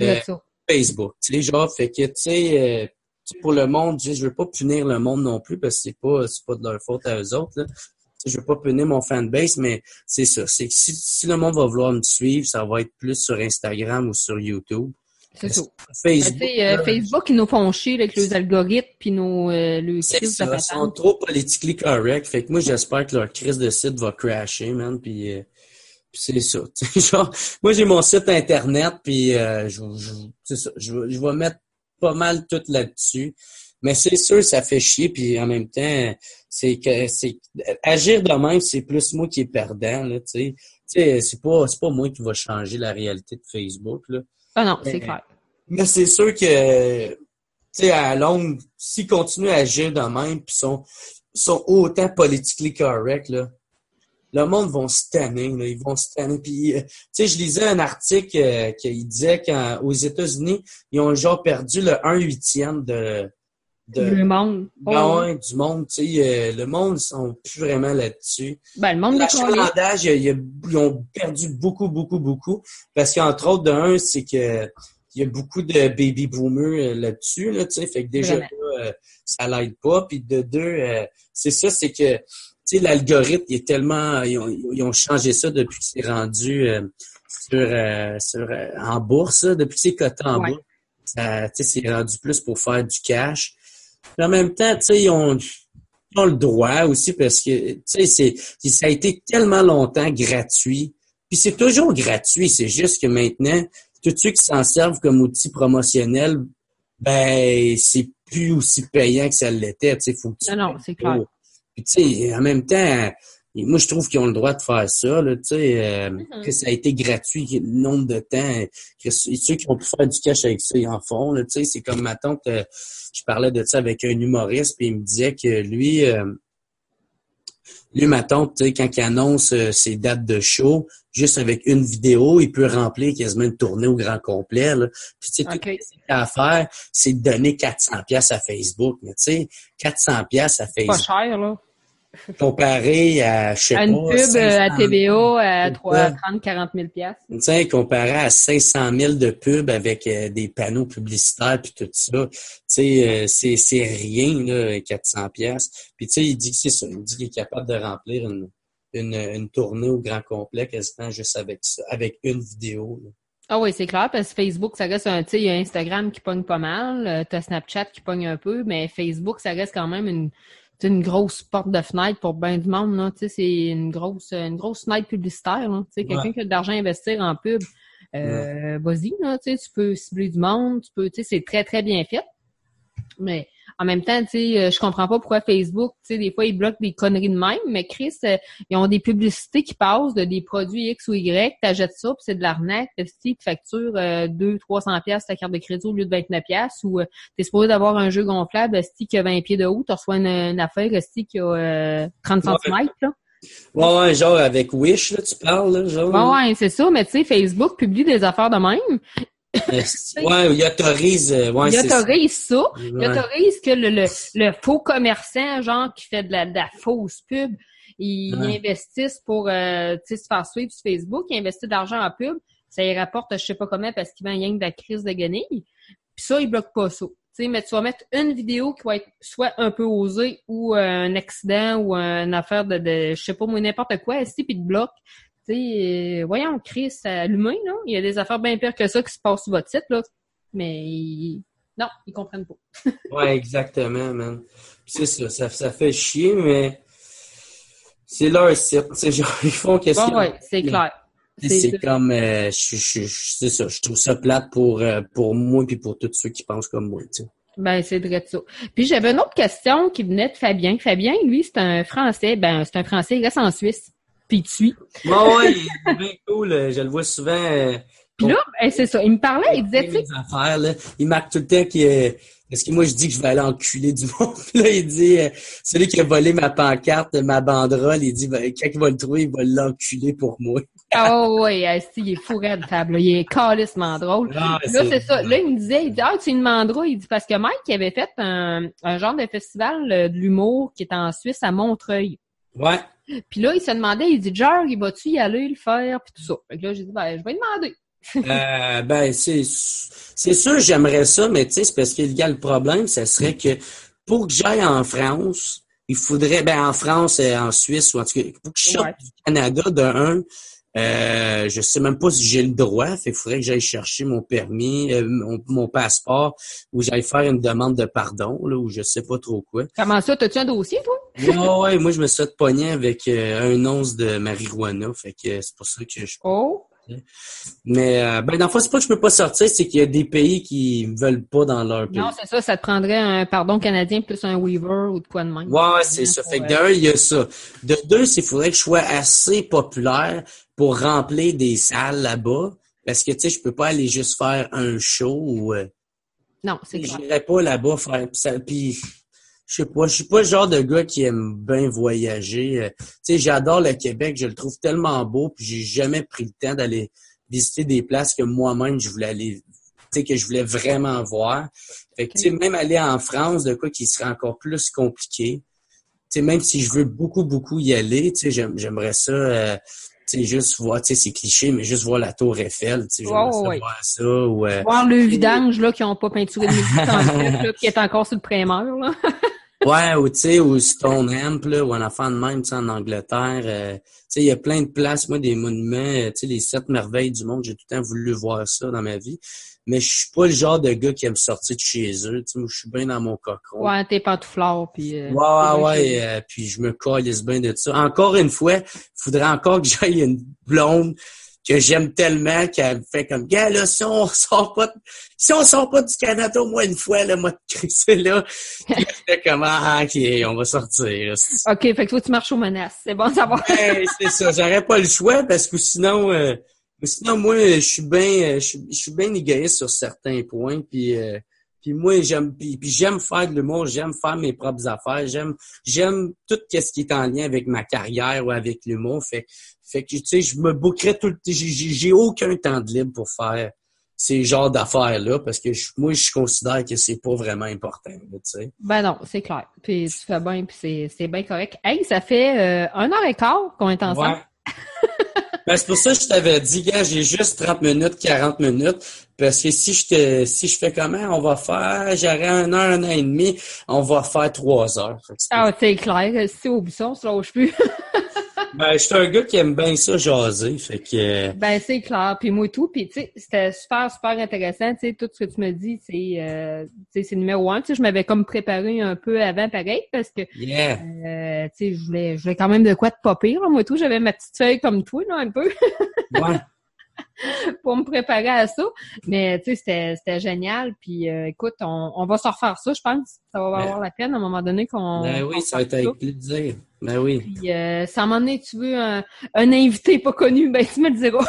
euh, Facebook. Tu sais, genre, fait que, tu sais, euh, pour le monde, je, veux pas punir le monde non plus parce que c'est pas, pas de leur faute à eux autres. Là. Je veux pas punir mon fanbase, mais c'est ça. C'est que si, si le monde va vouloir me suivre, ça va être plus sur Instagram ou sur YouTube. C'est ça. Facebook, ben, euh, Facebook, ils nous font chier avec les algorithmes puis nos euh, le crise de Ils sont trop politiquement correct. Fait que moi, j'espère que leur crise de site va crasher, man. Puis, euh, c'est ça. Genre, moi, j'ai mon site internet, puis euh, je, je, ça, je, je vais mettre pas mal tout là-dessus. Mais c'est sûr, ça fait chier, puis en même temps, c'est que c'est agir de même, c'est plus moi qui est perdant, là, tu sais. c'est pas, c'est pas moi qui va changer la réalité de Facebook, là. Ah non, c'est clair. Mais c'est sûr que, tu sais, à longue, s'ils continuent à agir de même, puis sont, sont autant politiquement correct, là, le monde va se tanner, là, ils vont se tanner. Puis, euh, tu sais, je lisais un article euh, qui disait qu'aux États-Unis, ils ont genre perdu le 1 huitième de, de, du monde. Ben du monde, tu sais, euh, le monde, ils sont plus vraiment là-dessus. Ben, le monde L'achalandage, ils, ils, ont perdu beaucoup, beaucoup, beaucoup. Parce qu'entre autres, de un, c'est que il y a beaucoup de baby boomers euh, là-dessus, là, tu sais, fait que déjà, là, euh, ça l'aide pas. Puis de deux, c'est ça, c'est que, tu sais, l'algorithme, il est tellement, ils ont, ils ont, changé ça depuis que c'est rendu sur, sur en bourse, depuis que c'est coté en bourse. Ça, c'est rendu plus pour faire du cash. Mais en même temps, tu sais, ils ont, le droit aussi parce que, tu sais, ça a été tellement longtemps gratuit. Puis c'est toujours gratuit, c'est juste que maintenant, tous ceux qui s'en servent comme outil promotionnel, ben, c'est plus aussi payant que ça l'était, tu sais, faut que tu... Non, non, c'est clair. Puis tu sais, en même temps, moi, je trouve qu'ils ont le droit de faire ça, là, tu sais, euh, mm-hmm. que ça a été gratuit le nombre de temps. Que ceux qui ont pu faire du cash avec ça, ils en font, là, tu sais. C'est comme ma tante, euh, je parlais de ça avec un humoriste, puis il me disait que lui, euh, lui, tu sais, quand il annonce euh, ses dates de show, juste avec une vidéo, il peut remplir quasiment une tournée au grand complet. Là. Puis, tu sais, tout ce qu'il a à faire, c'est de donner 400 pièces à Facebook. Mais tu sais, 400 pièces à Facebook. Pas cher, là. Comparé à, je sais à une pub euh, à TBO à 3, 30, 40 000 pièces. Tu sais, comparé à 500 000 de pubs avec euh, des panneaux publicitaires puis tout ça, tu sais, euh, c'est, c'est rien, là, 400 pièces. Puis tu sais, il dit que c'est ça. Il dit qu'il est capable de remplir une, une, une tournée au grand complet quasiment juste avec ça, avec une vidéo. Là. Ah oui, c'est clair, parce que Facebook, ça reste un, tu sais, il y a Instagram qui pogne pas mal, t'as Snapchat qui pogne un peu, mais Facebook, ça reste quand même une, c'est une grosse porte de fenêtre pour bien du monde. Là. C'est une grosse, une grosse fenêtre publicitaire. Là. Quelqu'un qui a de l'argent à investir en pub, euh, vas-y, tu peux cibler du monde, tu peux, c'est très, très bien fait. Mais en même temps, tu sais, euh, je comprends pas pourquoi Facebook, tu sais, des fois, ils bloquent des conneries de même, mais Chris, euh, ils ont des publicités qui passent de des produits X ou Y, t'achètes ça, puis c'est de l'arnaque, tu te facture euh, 2 300 pièces ta carte de crédit au lieu de 29 pièces ou euh, t'es supposé d'avoir un jeu gonflable, si qui a 20 pieds de haut, tu reçois une, affaire, si qui a 30 cm, là. Ouais, ouais, genre avec Wish, là, tu parles, là, genre. Ouais, ouais, c'est ça, mais tu sais, Facebook publie des affaires de même, ouais, il autorise. Euh, ouais, il autorise ça. Il autorise que le, le, le, faux commerçant, genre, qui fait de la, de la fausse pub, il investisse pour euh, se faire suivre sur Facebook, il investit de l'argent en pub, ça y rapporte je sais pas comment parce qu'il vend rien que de la crise de guenilles. Puis ça, il bloque pas ça. sais, mais tu vas mettre une vidéo qui va être soit un peu osée ou euh, un accident ou une affaire de, de je sais pas moi, n'importe quoi, ici, puis te bloque. Tu sais, euh, voyons, Chris, l'humain, là, il y a des affaires bien pires que ça qui se passent sur votre site, là. Mais non, ils comprennent pas. ouais, exactement, man. C'est ça, ça, ça fait chier, mais c'est leur site. C'est genre, ils font qu'est-ce bon, Ouais, c'est clair. C'est comme, euh, je, je, c'est ça, je trouve ça plate pour, euh, pour moi et pour tous ceux qui pensent comme moi, tu sais. Ben, c'est vrai ça. Puis j'avais une autre question qui venait de Fabien. Fabien, lui, c'est un Français. Ben, c'est un Français, il reste en Suisse puis il te suit. ouais, il est bien cool. Je le vois souvent. Euh, puis là, ben, c'est ça. Il me parlait, il disait, tu affaires, là. Il marque tout le temps qu'il est. Parce que moi, je dis que je vais aller enculer du monde. là, il dit, euh, celui qui a volé ma pancarte, ma banderole, il dit, ben, quand il va le trouver, il va l'enculer pour moi. oh oui, il est fou de table. Il est calissement drôle. Ah, là, c'est ça. Là, il me disait, il dit, ah, tu une mandra. Il dit, parce que Mike avait fait un, un genre de festival euh, de l'humour qui est en Suisse à Montreuil. Ouais. Puis là, il se demandait, il dit, George, il va-tu y aller le faire? Puis tout ça. Fait que là, j'ai dit, ben, je vais demander. euh, ben, c'est, c'est sûr, j'aimerais ça, mais tu sais, c'est parce qu'il y a le problème, ça serait que pour que j'aille en France, il faudrait, ben, en France et en Suisse, ou en tout cas, pour que je sorte du Canada de un, euh, je sais même pas si j'ai le droit. il faudrait que j'aille chercher mon permis, euh, mon, passeport, ou j'aille faire une demande de pardon, là, ou je sais pas trop quoi. Comment ça? T'as-tu un dossier, toi? Non, ouais, moi, je me suis pogné avec euh, un once de marijuana. Fait que c'est pour ça que je... Oh! Mais euh, ben dans le fond, c'est pas que je peux pas sortir, c'est qu'il y a des pays qui veulent pas dans leur pays. Non, c'est ça, ça te prendrait un pardon canadien plus un Weaver ou de quoi de même. Ouais, c'est ça. Fait que d'un, il y a ça. De deux, c'est faudrait que je sois assez populaire pour remplir des salles là-bas. Parce que tu sais, je peux pas aller juste faire un show ou euh, Non, c'est clair. J'irais pas là-bas faire. Puis je sais pas, je suis pas le genre de gars qui aime bien voyager. Euh, tu sais, j'adore le Québec, je le trouve tellement beau, puis j'ai jamais pris le temps d'aller visiter des places que moi-même je voulais aller, tu sais, que je voulais vraiment voir. Fait que, tu sais, même aller en France, de quoi qui serait encore plus compliqué. Tu sais, même si je veux beaucoup, beaucoup y aller, tu sais, j'aimerais ça, euh, sais, juste voir, tu sais, c'est cliché, mais juste voir la tour Eiffel, tu sais, voir ça. Ou, euh, voir le vidange, là, qui n'ont pas peinturé de là, qui est encore sur le primeur, là. Ouais, ou tu sais, ou Stonehenge, là, ou un enfant de même, tu sais, en Angleterre. Euh, tu sais, il y a plein de places, moi, des monuments, euh, tu sais, les sept merveilles du monde, j'ai tout le temps voulu voir ça dans ma vie. Mais je suis pas le genre de gars qui aime sortir de chez eux. Tu sais, je suis bien dans mon cocon. Ouais, t'es pantouflard, puis... Euh, ouais, ouais, ouais, euh, puis je me calisse bien de ça. Encore une fois, il faudrait encore que j'aille une blonde que j'aime tellement qu'elle fait comme gars là si on sort pas si on sort pas du Canada au moins une fois là moi de là puis fait comme ah ok on va sortir ok fait que toi tu marches aux menaces c'est bon de savoir ouais, c'est ça j'aurais pas le choix parce que sinon euh, sinon moi je suis bien je suis bien égoïste sur certains points puis euh, Puis moi, j'aime puis, j'aime faire de l'humour, j'aime faire mes propres affaires, j'aime j'aime tout ce qui est en lien avec ma carrière ou avec l'humour. Fait, fait que, tu sais, je me bouquerais tout le J'ai aucun temps de libre pour faire ces genres d'affaires-là parce que moi, je considère que c'est pas vraiment important, tu sais. Ben non, c'est clair. Puis tu fais bien, puis c'est bien correct. Hey, ça fait euh, un heure et quart qu'on est ensemble. ben, c'est pour ça que je t'avais dit, gars, j'ai juste 30 minutes, 40 minutes. Parce que si je te, si je fais comment, on va faire, j'aurai un heure, un an et demi, on va faire trois heures. Ah, c'est clair. Si au buisson, on se lâche plus. Ben, je suis un gars qui aime bien ça jaser, fait que... Ben, c'est clair, puis moi tout, puis tu sais, c'était super, super intéressant, tu sais, tout ce que tu me dis, c'est, euh, tu sais, c'est numéro un, tu sais, je m'avais comme préparé un peu avant, pareil, parce que, yeah. euh, tu sais, je voulais, je voulais quand même de quoi de pas pire, moi tout, j'avais ma petite feuille comme toi, là, un peu. ouais. pour me préparer à ça. Mais tu sais, c'était génial. Puis euh, écoute, on, on, va se refaire ça, je pense. Ça va avoir la peine à un moment donné qu'on. Ben oui, ça va être avec plaisir. Ben oui. Puis euh, si à un moment donné tu veux un, un invité pas connu, ben tu me le diras.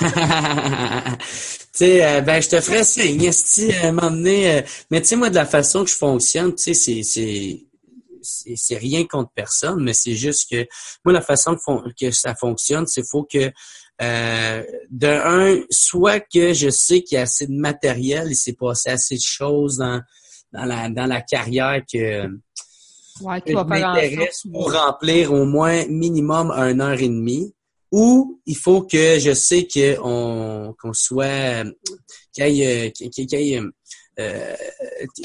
tu sais, euh, ben je te ferai signe, si à un moment donné. mais tu sais, moi, de la façon que je fonctionne, tu sais, c'est c'est rien contre personne, mais c'est juste que moi, la façon que ça fonctionne, c'est faut que euh, de un, soit que je sais qu'il y a assez de matériel, il s'est passé assez de choses dans, dans, la, dans la carrière que, ouais, que m'intéresse pour remplir au moins minimum un heure et demie. Ou il faut que je sais qu'on qu'on soit qu'il y ait, qu'il y ait euh,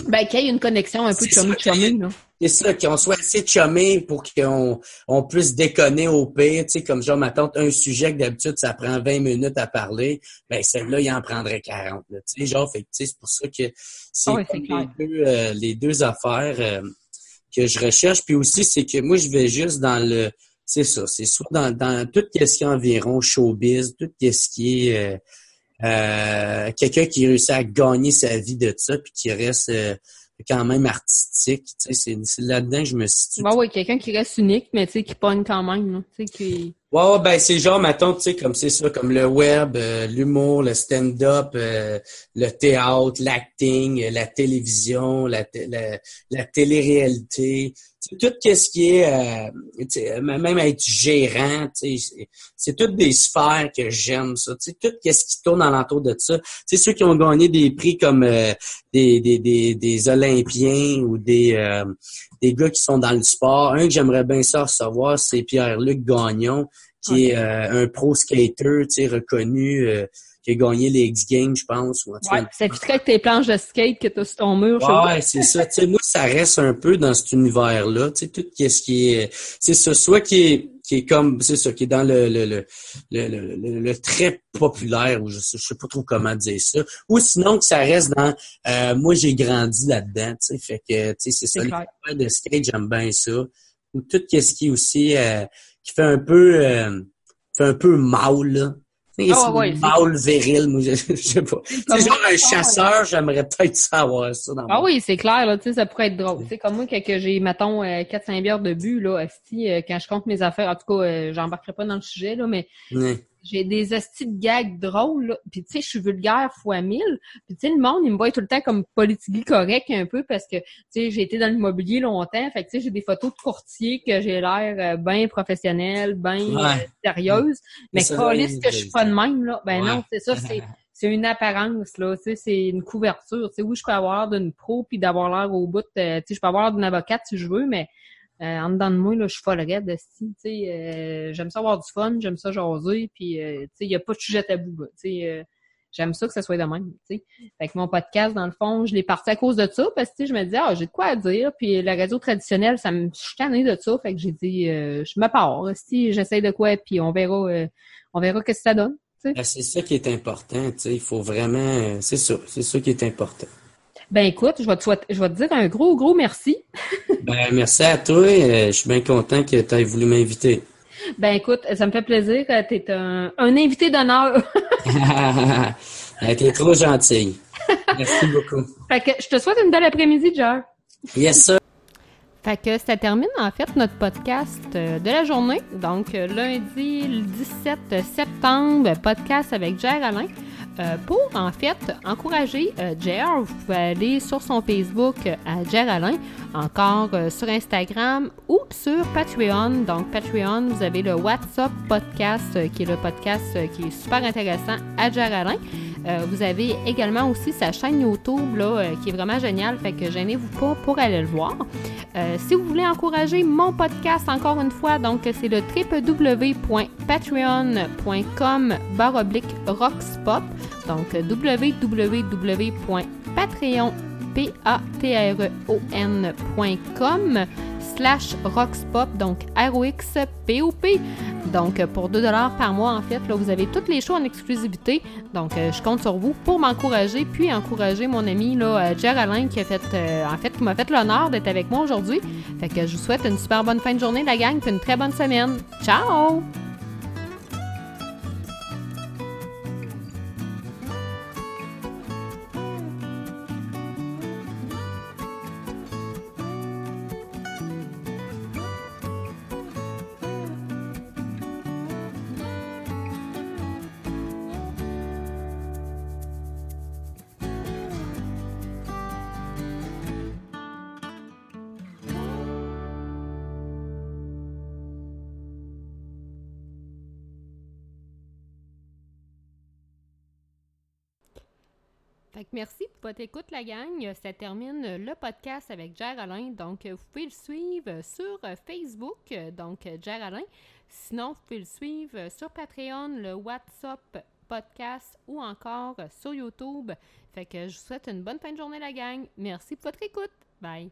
ben, qu'il y ait une connexion un peu chummy là. C'est ça, qu'on soit assez chumé pour qu'on on puisse déconner au pire. Tu sais, comme genre, ma tante, un sujet que d'habitude, ça prend 20 minutes à parler, ben celle-là, il en prendrait 40. tu sais, genre, fait c'est pour ça que c'est les, deux, euh, les deux affaires euh, que je recherche. Puis aussi, c'est que moi, je vais juste dans le... C'est ça, c'est soit dans, dans tout ce qui est environ showbiz, tout ce qui est... Euh, quelqu'un qui réussit à gagner sa vie de ça, puis qui reste quand même artistique. Tu sais, c'est là-dedans que je me situe. Ouais, ouais, quelqu'un qui reste unique, mais tu sais, qui pogne quand même. tu sais, qui... Ouais, ouais, ben c'est genre, mettons, tu sais, comme c'est ça, comme le web, euh, l'humour, le stand-up, euh, le théâtre, l'acting, euh, la télévision, la, la, la télé-réalité, tout ce qui est, euh, même être gérant, c'est toutes des sphères que j'aime ça. Tout ce qui tourne alentour de ça. sais ceux qui ont gagné des prix comme des, des, des, des, Olympiens ou des, des gars qui sont dans le sport. Un que j'aimerais bien ça recevoir, c'est Pierre-Luc Gagnon, qui est euh, un pro skater, reconnu, euh, qui a gagné les X Games, je pense. Ou ouais, ça fit avec tes planches de skate que tu as sur ton mur. Ouais, c'est ça. Tu sais, moi, ça reste un peu dans cet univers-là. Tu sais, tout ce qui est... C'est ça, soit qui est qui est comme, c'est ça, qui est dans le, le, le, le, le très populaire, ou je sais, je sais pas trop comment dire ça, ou sinon que ça reste dans, euh, moi j'ai grandi là-dedans, tu sais, fait que, tu sais, c'est ça, les de skate, j'aime bien ça, ou tout ce qui est aussi, euh, qui fait un peu, euh, fait un peu mal, là. Oh, ouais, mâle viril, moi, je, je sais pas. C'est genre un chasseur, j'aimerais peut-être savoir ça. Dans ah oui, c'est clair, là, tu sais, ça pourrait être drôle. Tu sais, comme moi, quand j'ai, mettons, 4-5 euh, bières de but, là, asti, euh, quand je compte mes affaires, en tout cas, euh, j'embarquerai pas dans le sujet, là, mais j'ai des astis de gags drôles, là. Puis, tu sais, je suis vulgaire fois mille. Puis, tu sais, le monde, il me voit tout le temps comme politiquement correct un peu parce que, tu sais, j'ai été dans l'immobilier longtemps. Fait que, tu sais, j'ai des photos de courtier que j'ai l'air euh, bien professionnelle, bien euh, sérieuse. Mais est que je suis pas de même, là. Ben non, c'est ça, c'est... c'est une apparence là, tu sais, c'est une couverture, tu sais, oui, je peux avoir d'une pro puis d'avoir l'air au bout, euh, tu sais, je peux avoir d'une avocate si je veux, mais euh, en dedans de moi, là, je suis folle raide, tu sais, euh, j'aime ça avoir du fun, j'aime ça jaser, puis, euh, tu sais, il n'y a pas de sujet tabou, tu sais, euh, j'aime ça que ça soit de même, tu sais. Fait que mon podcast, dans le fond, je l'ai parti à cause de ça, parce que, je me disais, ah, j'ai de quoi à dire, puis la radio traditionnelle, ça me, je suis de ça, fait que j'ai dit, je me pars, si j'essaie de quoi, puis on verra, on verra qu'est-ce que ça donne, ben, c'est ça qui est important, tu sais, il faut vraiment, c'est ça, c'est ça qui est important. Ben écoute, je vais te, je vais te dire un gros, gros merci. ben merci à toi. Euh, je suis bien content que tu aies voulu m'inviter. Ben écoute, ça me fait plaisir. Tu es un, un invité d'honneur. tu es trop gentil. Merci beaucoup. Fait que je te souhaite une belle après-midi, Jer. Yes, sir. Fait que ça termine en fait notre podcast euh, de la journée. Donc euh, lundi le 17 septembre, podcast avec Jer Alain. Euh, pour en fait encourager euh, vous pouvez aller sur son Facebook euh, à Jer Alain, encore sur Instagram ou sur Patreon. Donc Patreon, vous avez le WhatsApp podcast qui est le podcast qui est super intéressant à Jer Alain. Vous avez également aussi sa chaîne YouTube là, qui est vraiment géniale, fait que gênez-vous pas pour aller le voir. si vous voulez encourager mon podcast encore une fois, donc c'est le www.patreon.com baroblique rockspop. Donc, www.patreon.com slash roxpop, donc R-O-X-P-O-P. Donc, pour 2 par mois, en fait, là, vous avez toutes les shows en exclusivité. Donc, euh, je compte sur vous pour m'encourager, puis encourager mon ami, là, Alain, qui a fait, euh, fait, qui m'a fait l'honneur d'être avec moi aujourd'hui. Fait que je vous souhaite une super bonne fin de journée, la gang, puis une très bonne semaine. Ciao! Merci pour votre écoute, la gang. Ça termine le podcast avec Jer. Donc, vous pouvez le suivre sur Facebook, donc Jer. Sinon, vous pouvez le suivre sur Patreon, le WhatsApp podcast ou encore sur YouTube. Fait que je vous souhaite une bonne fin de journée, la gang. Merci pour votre écoute. Bye.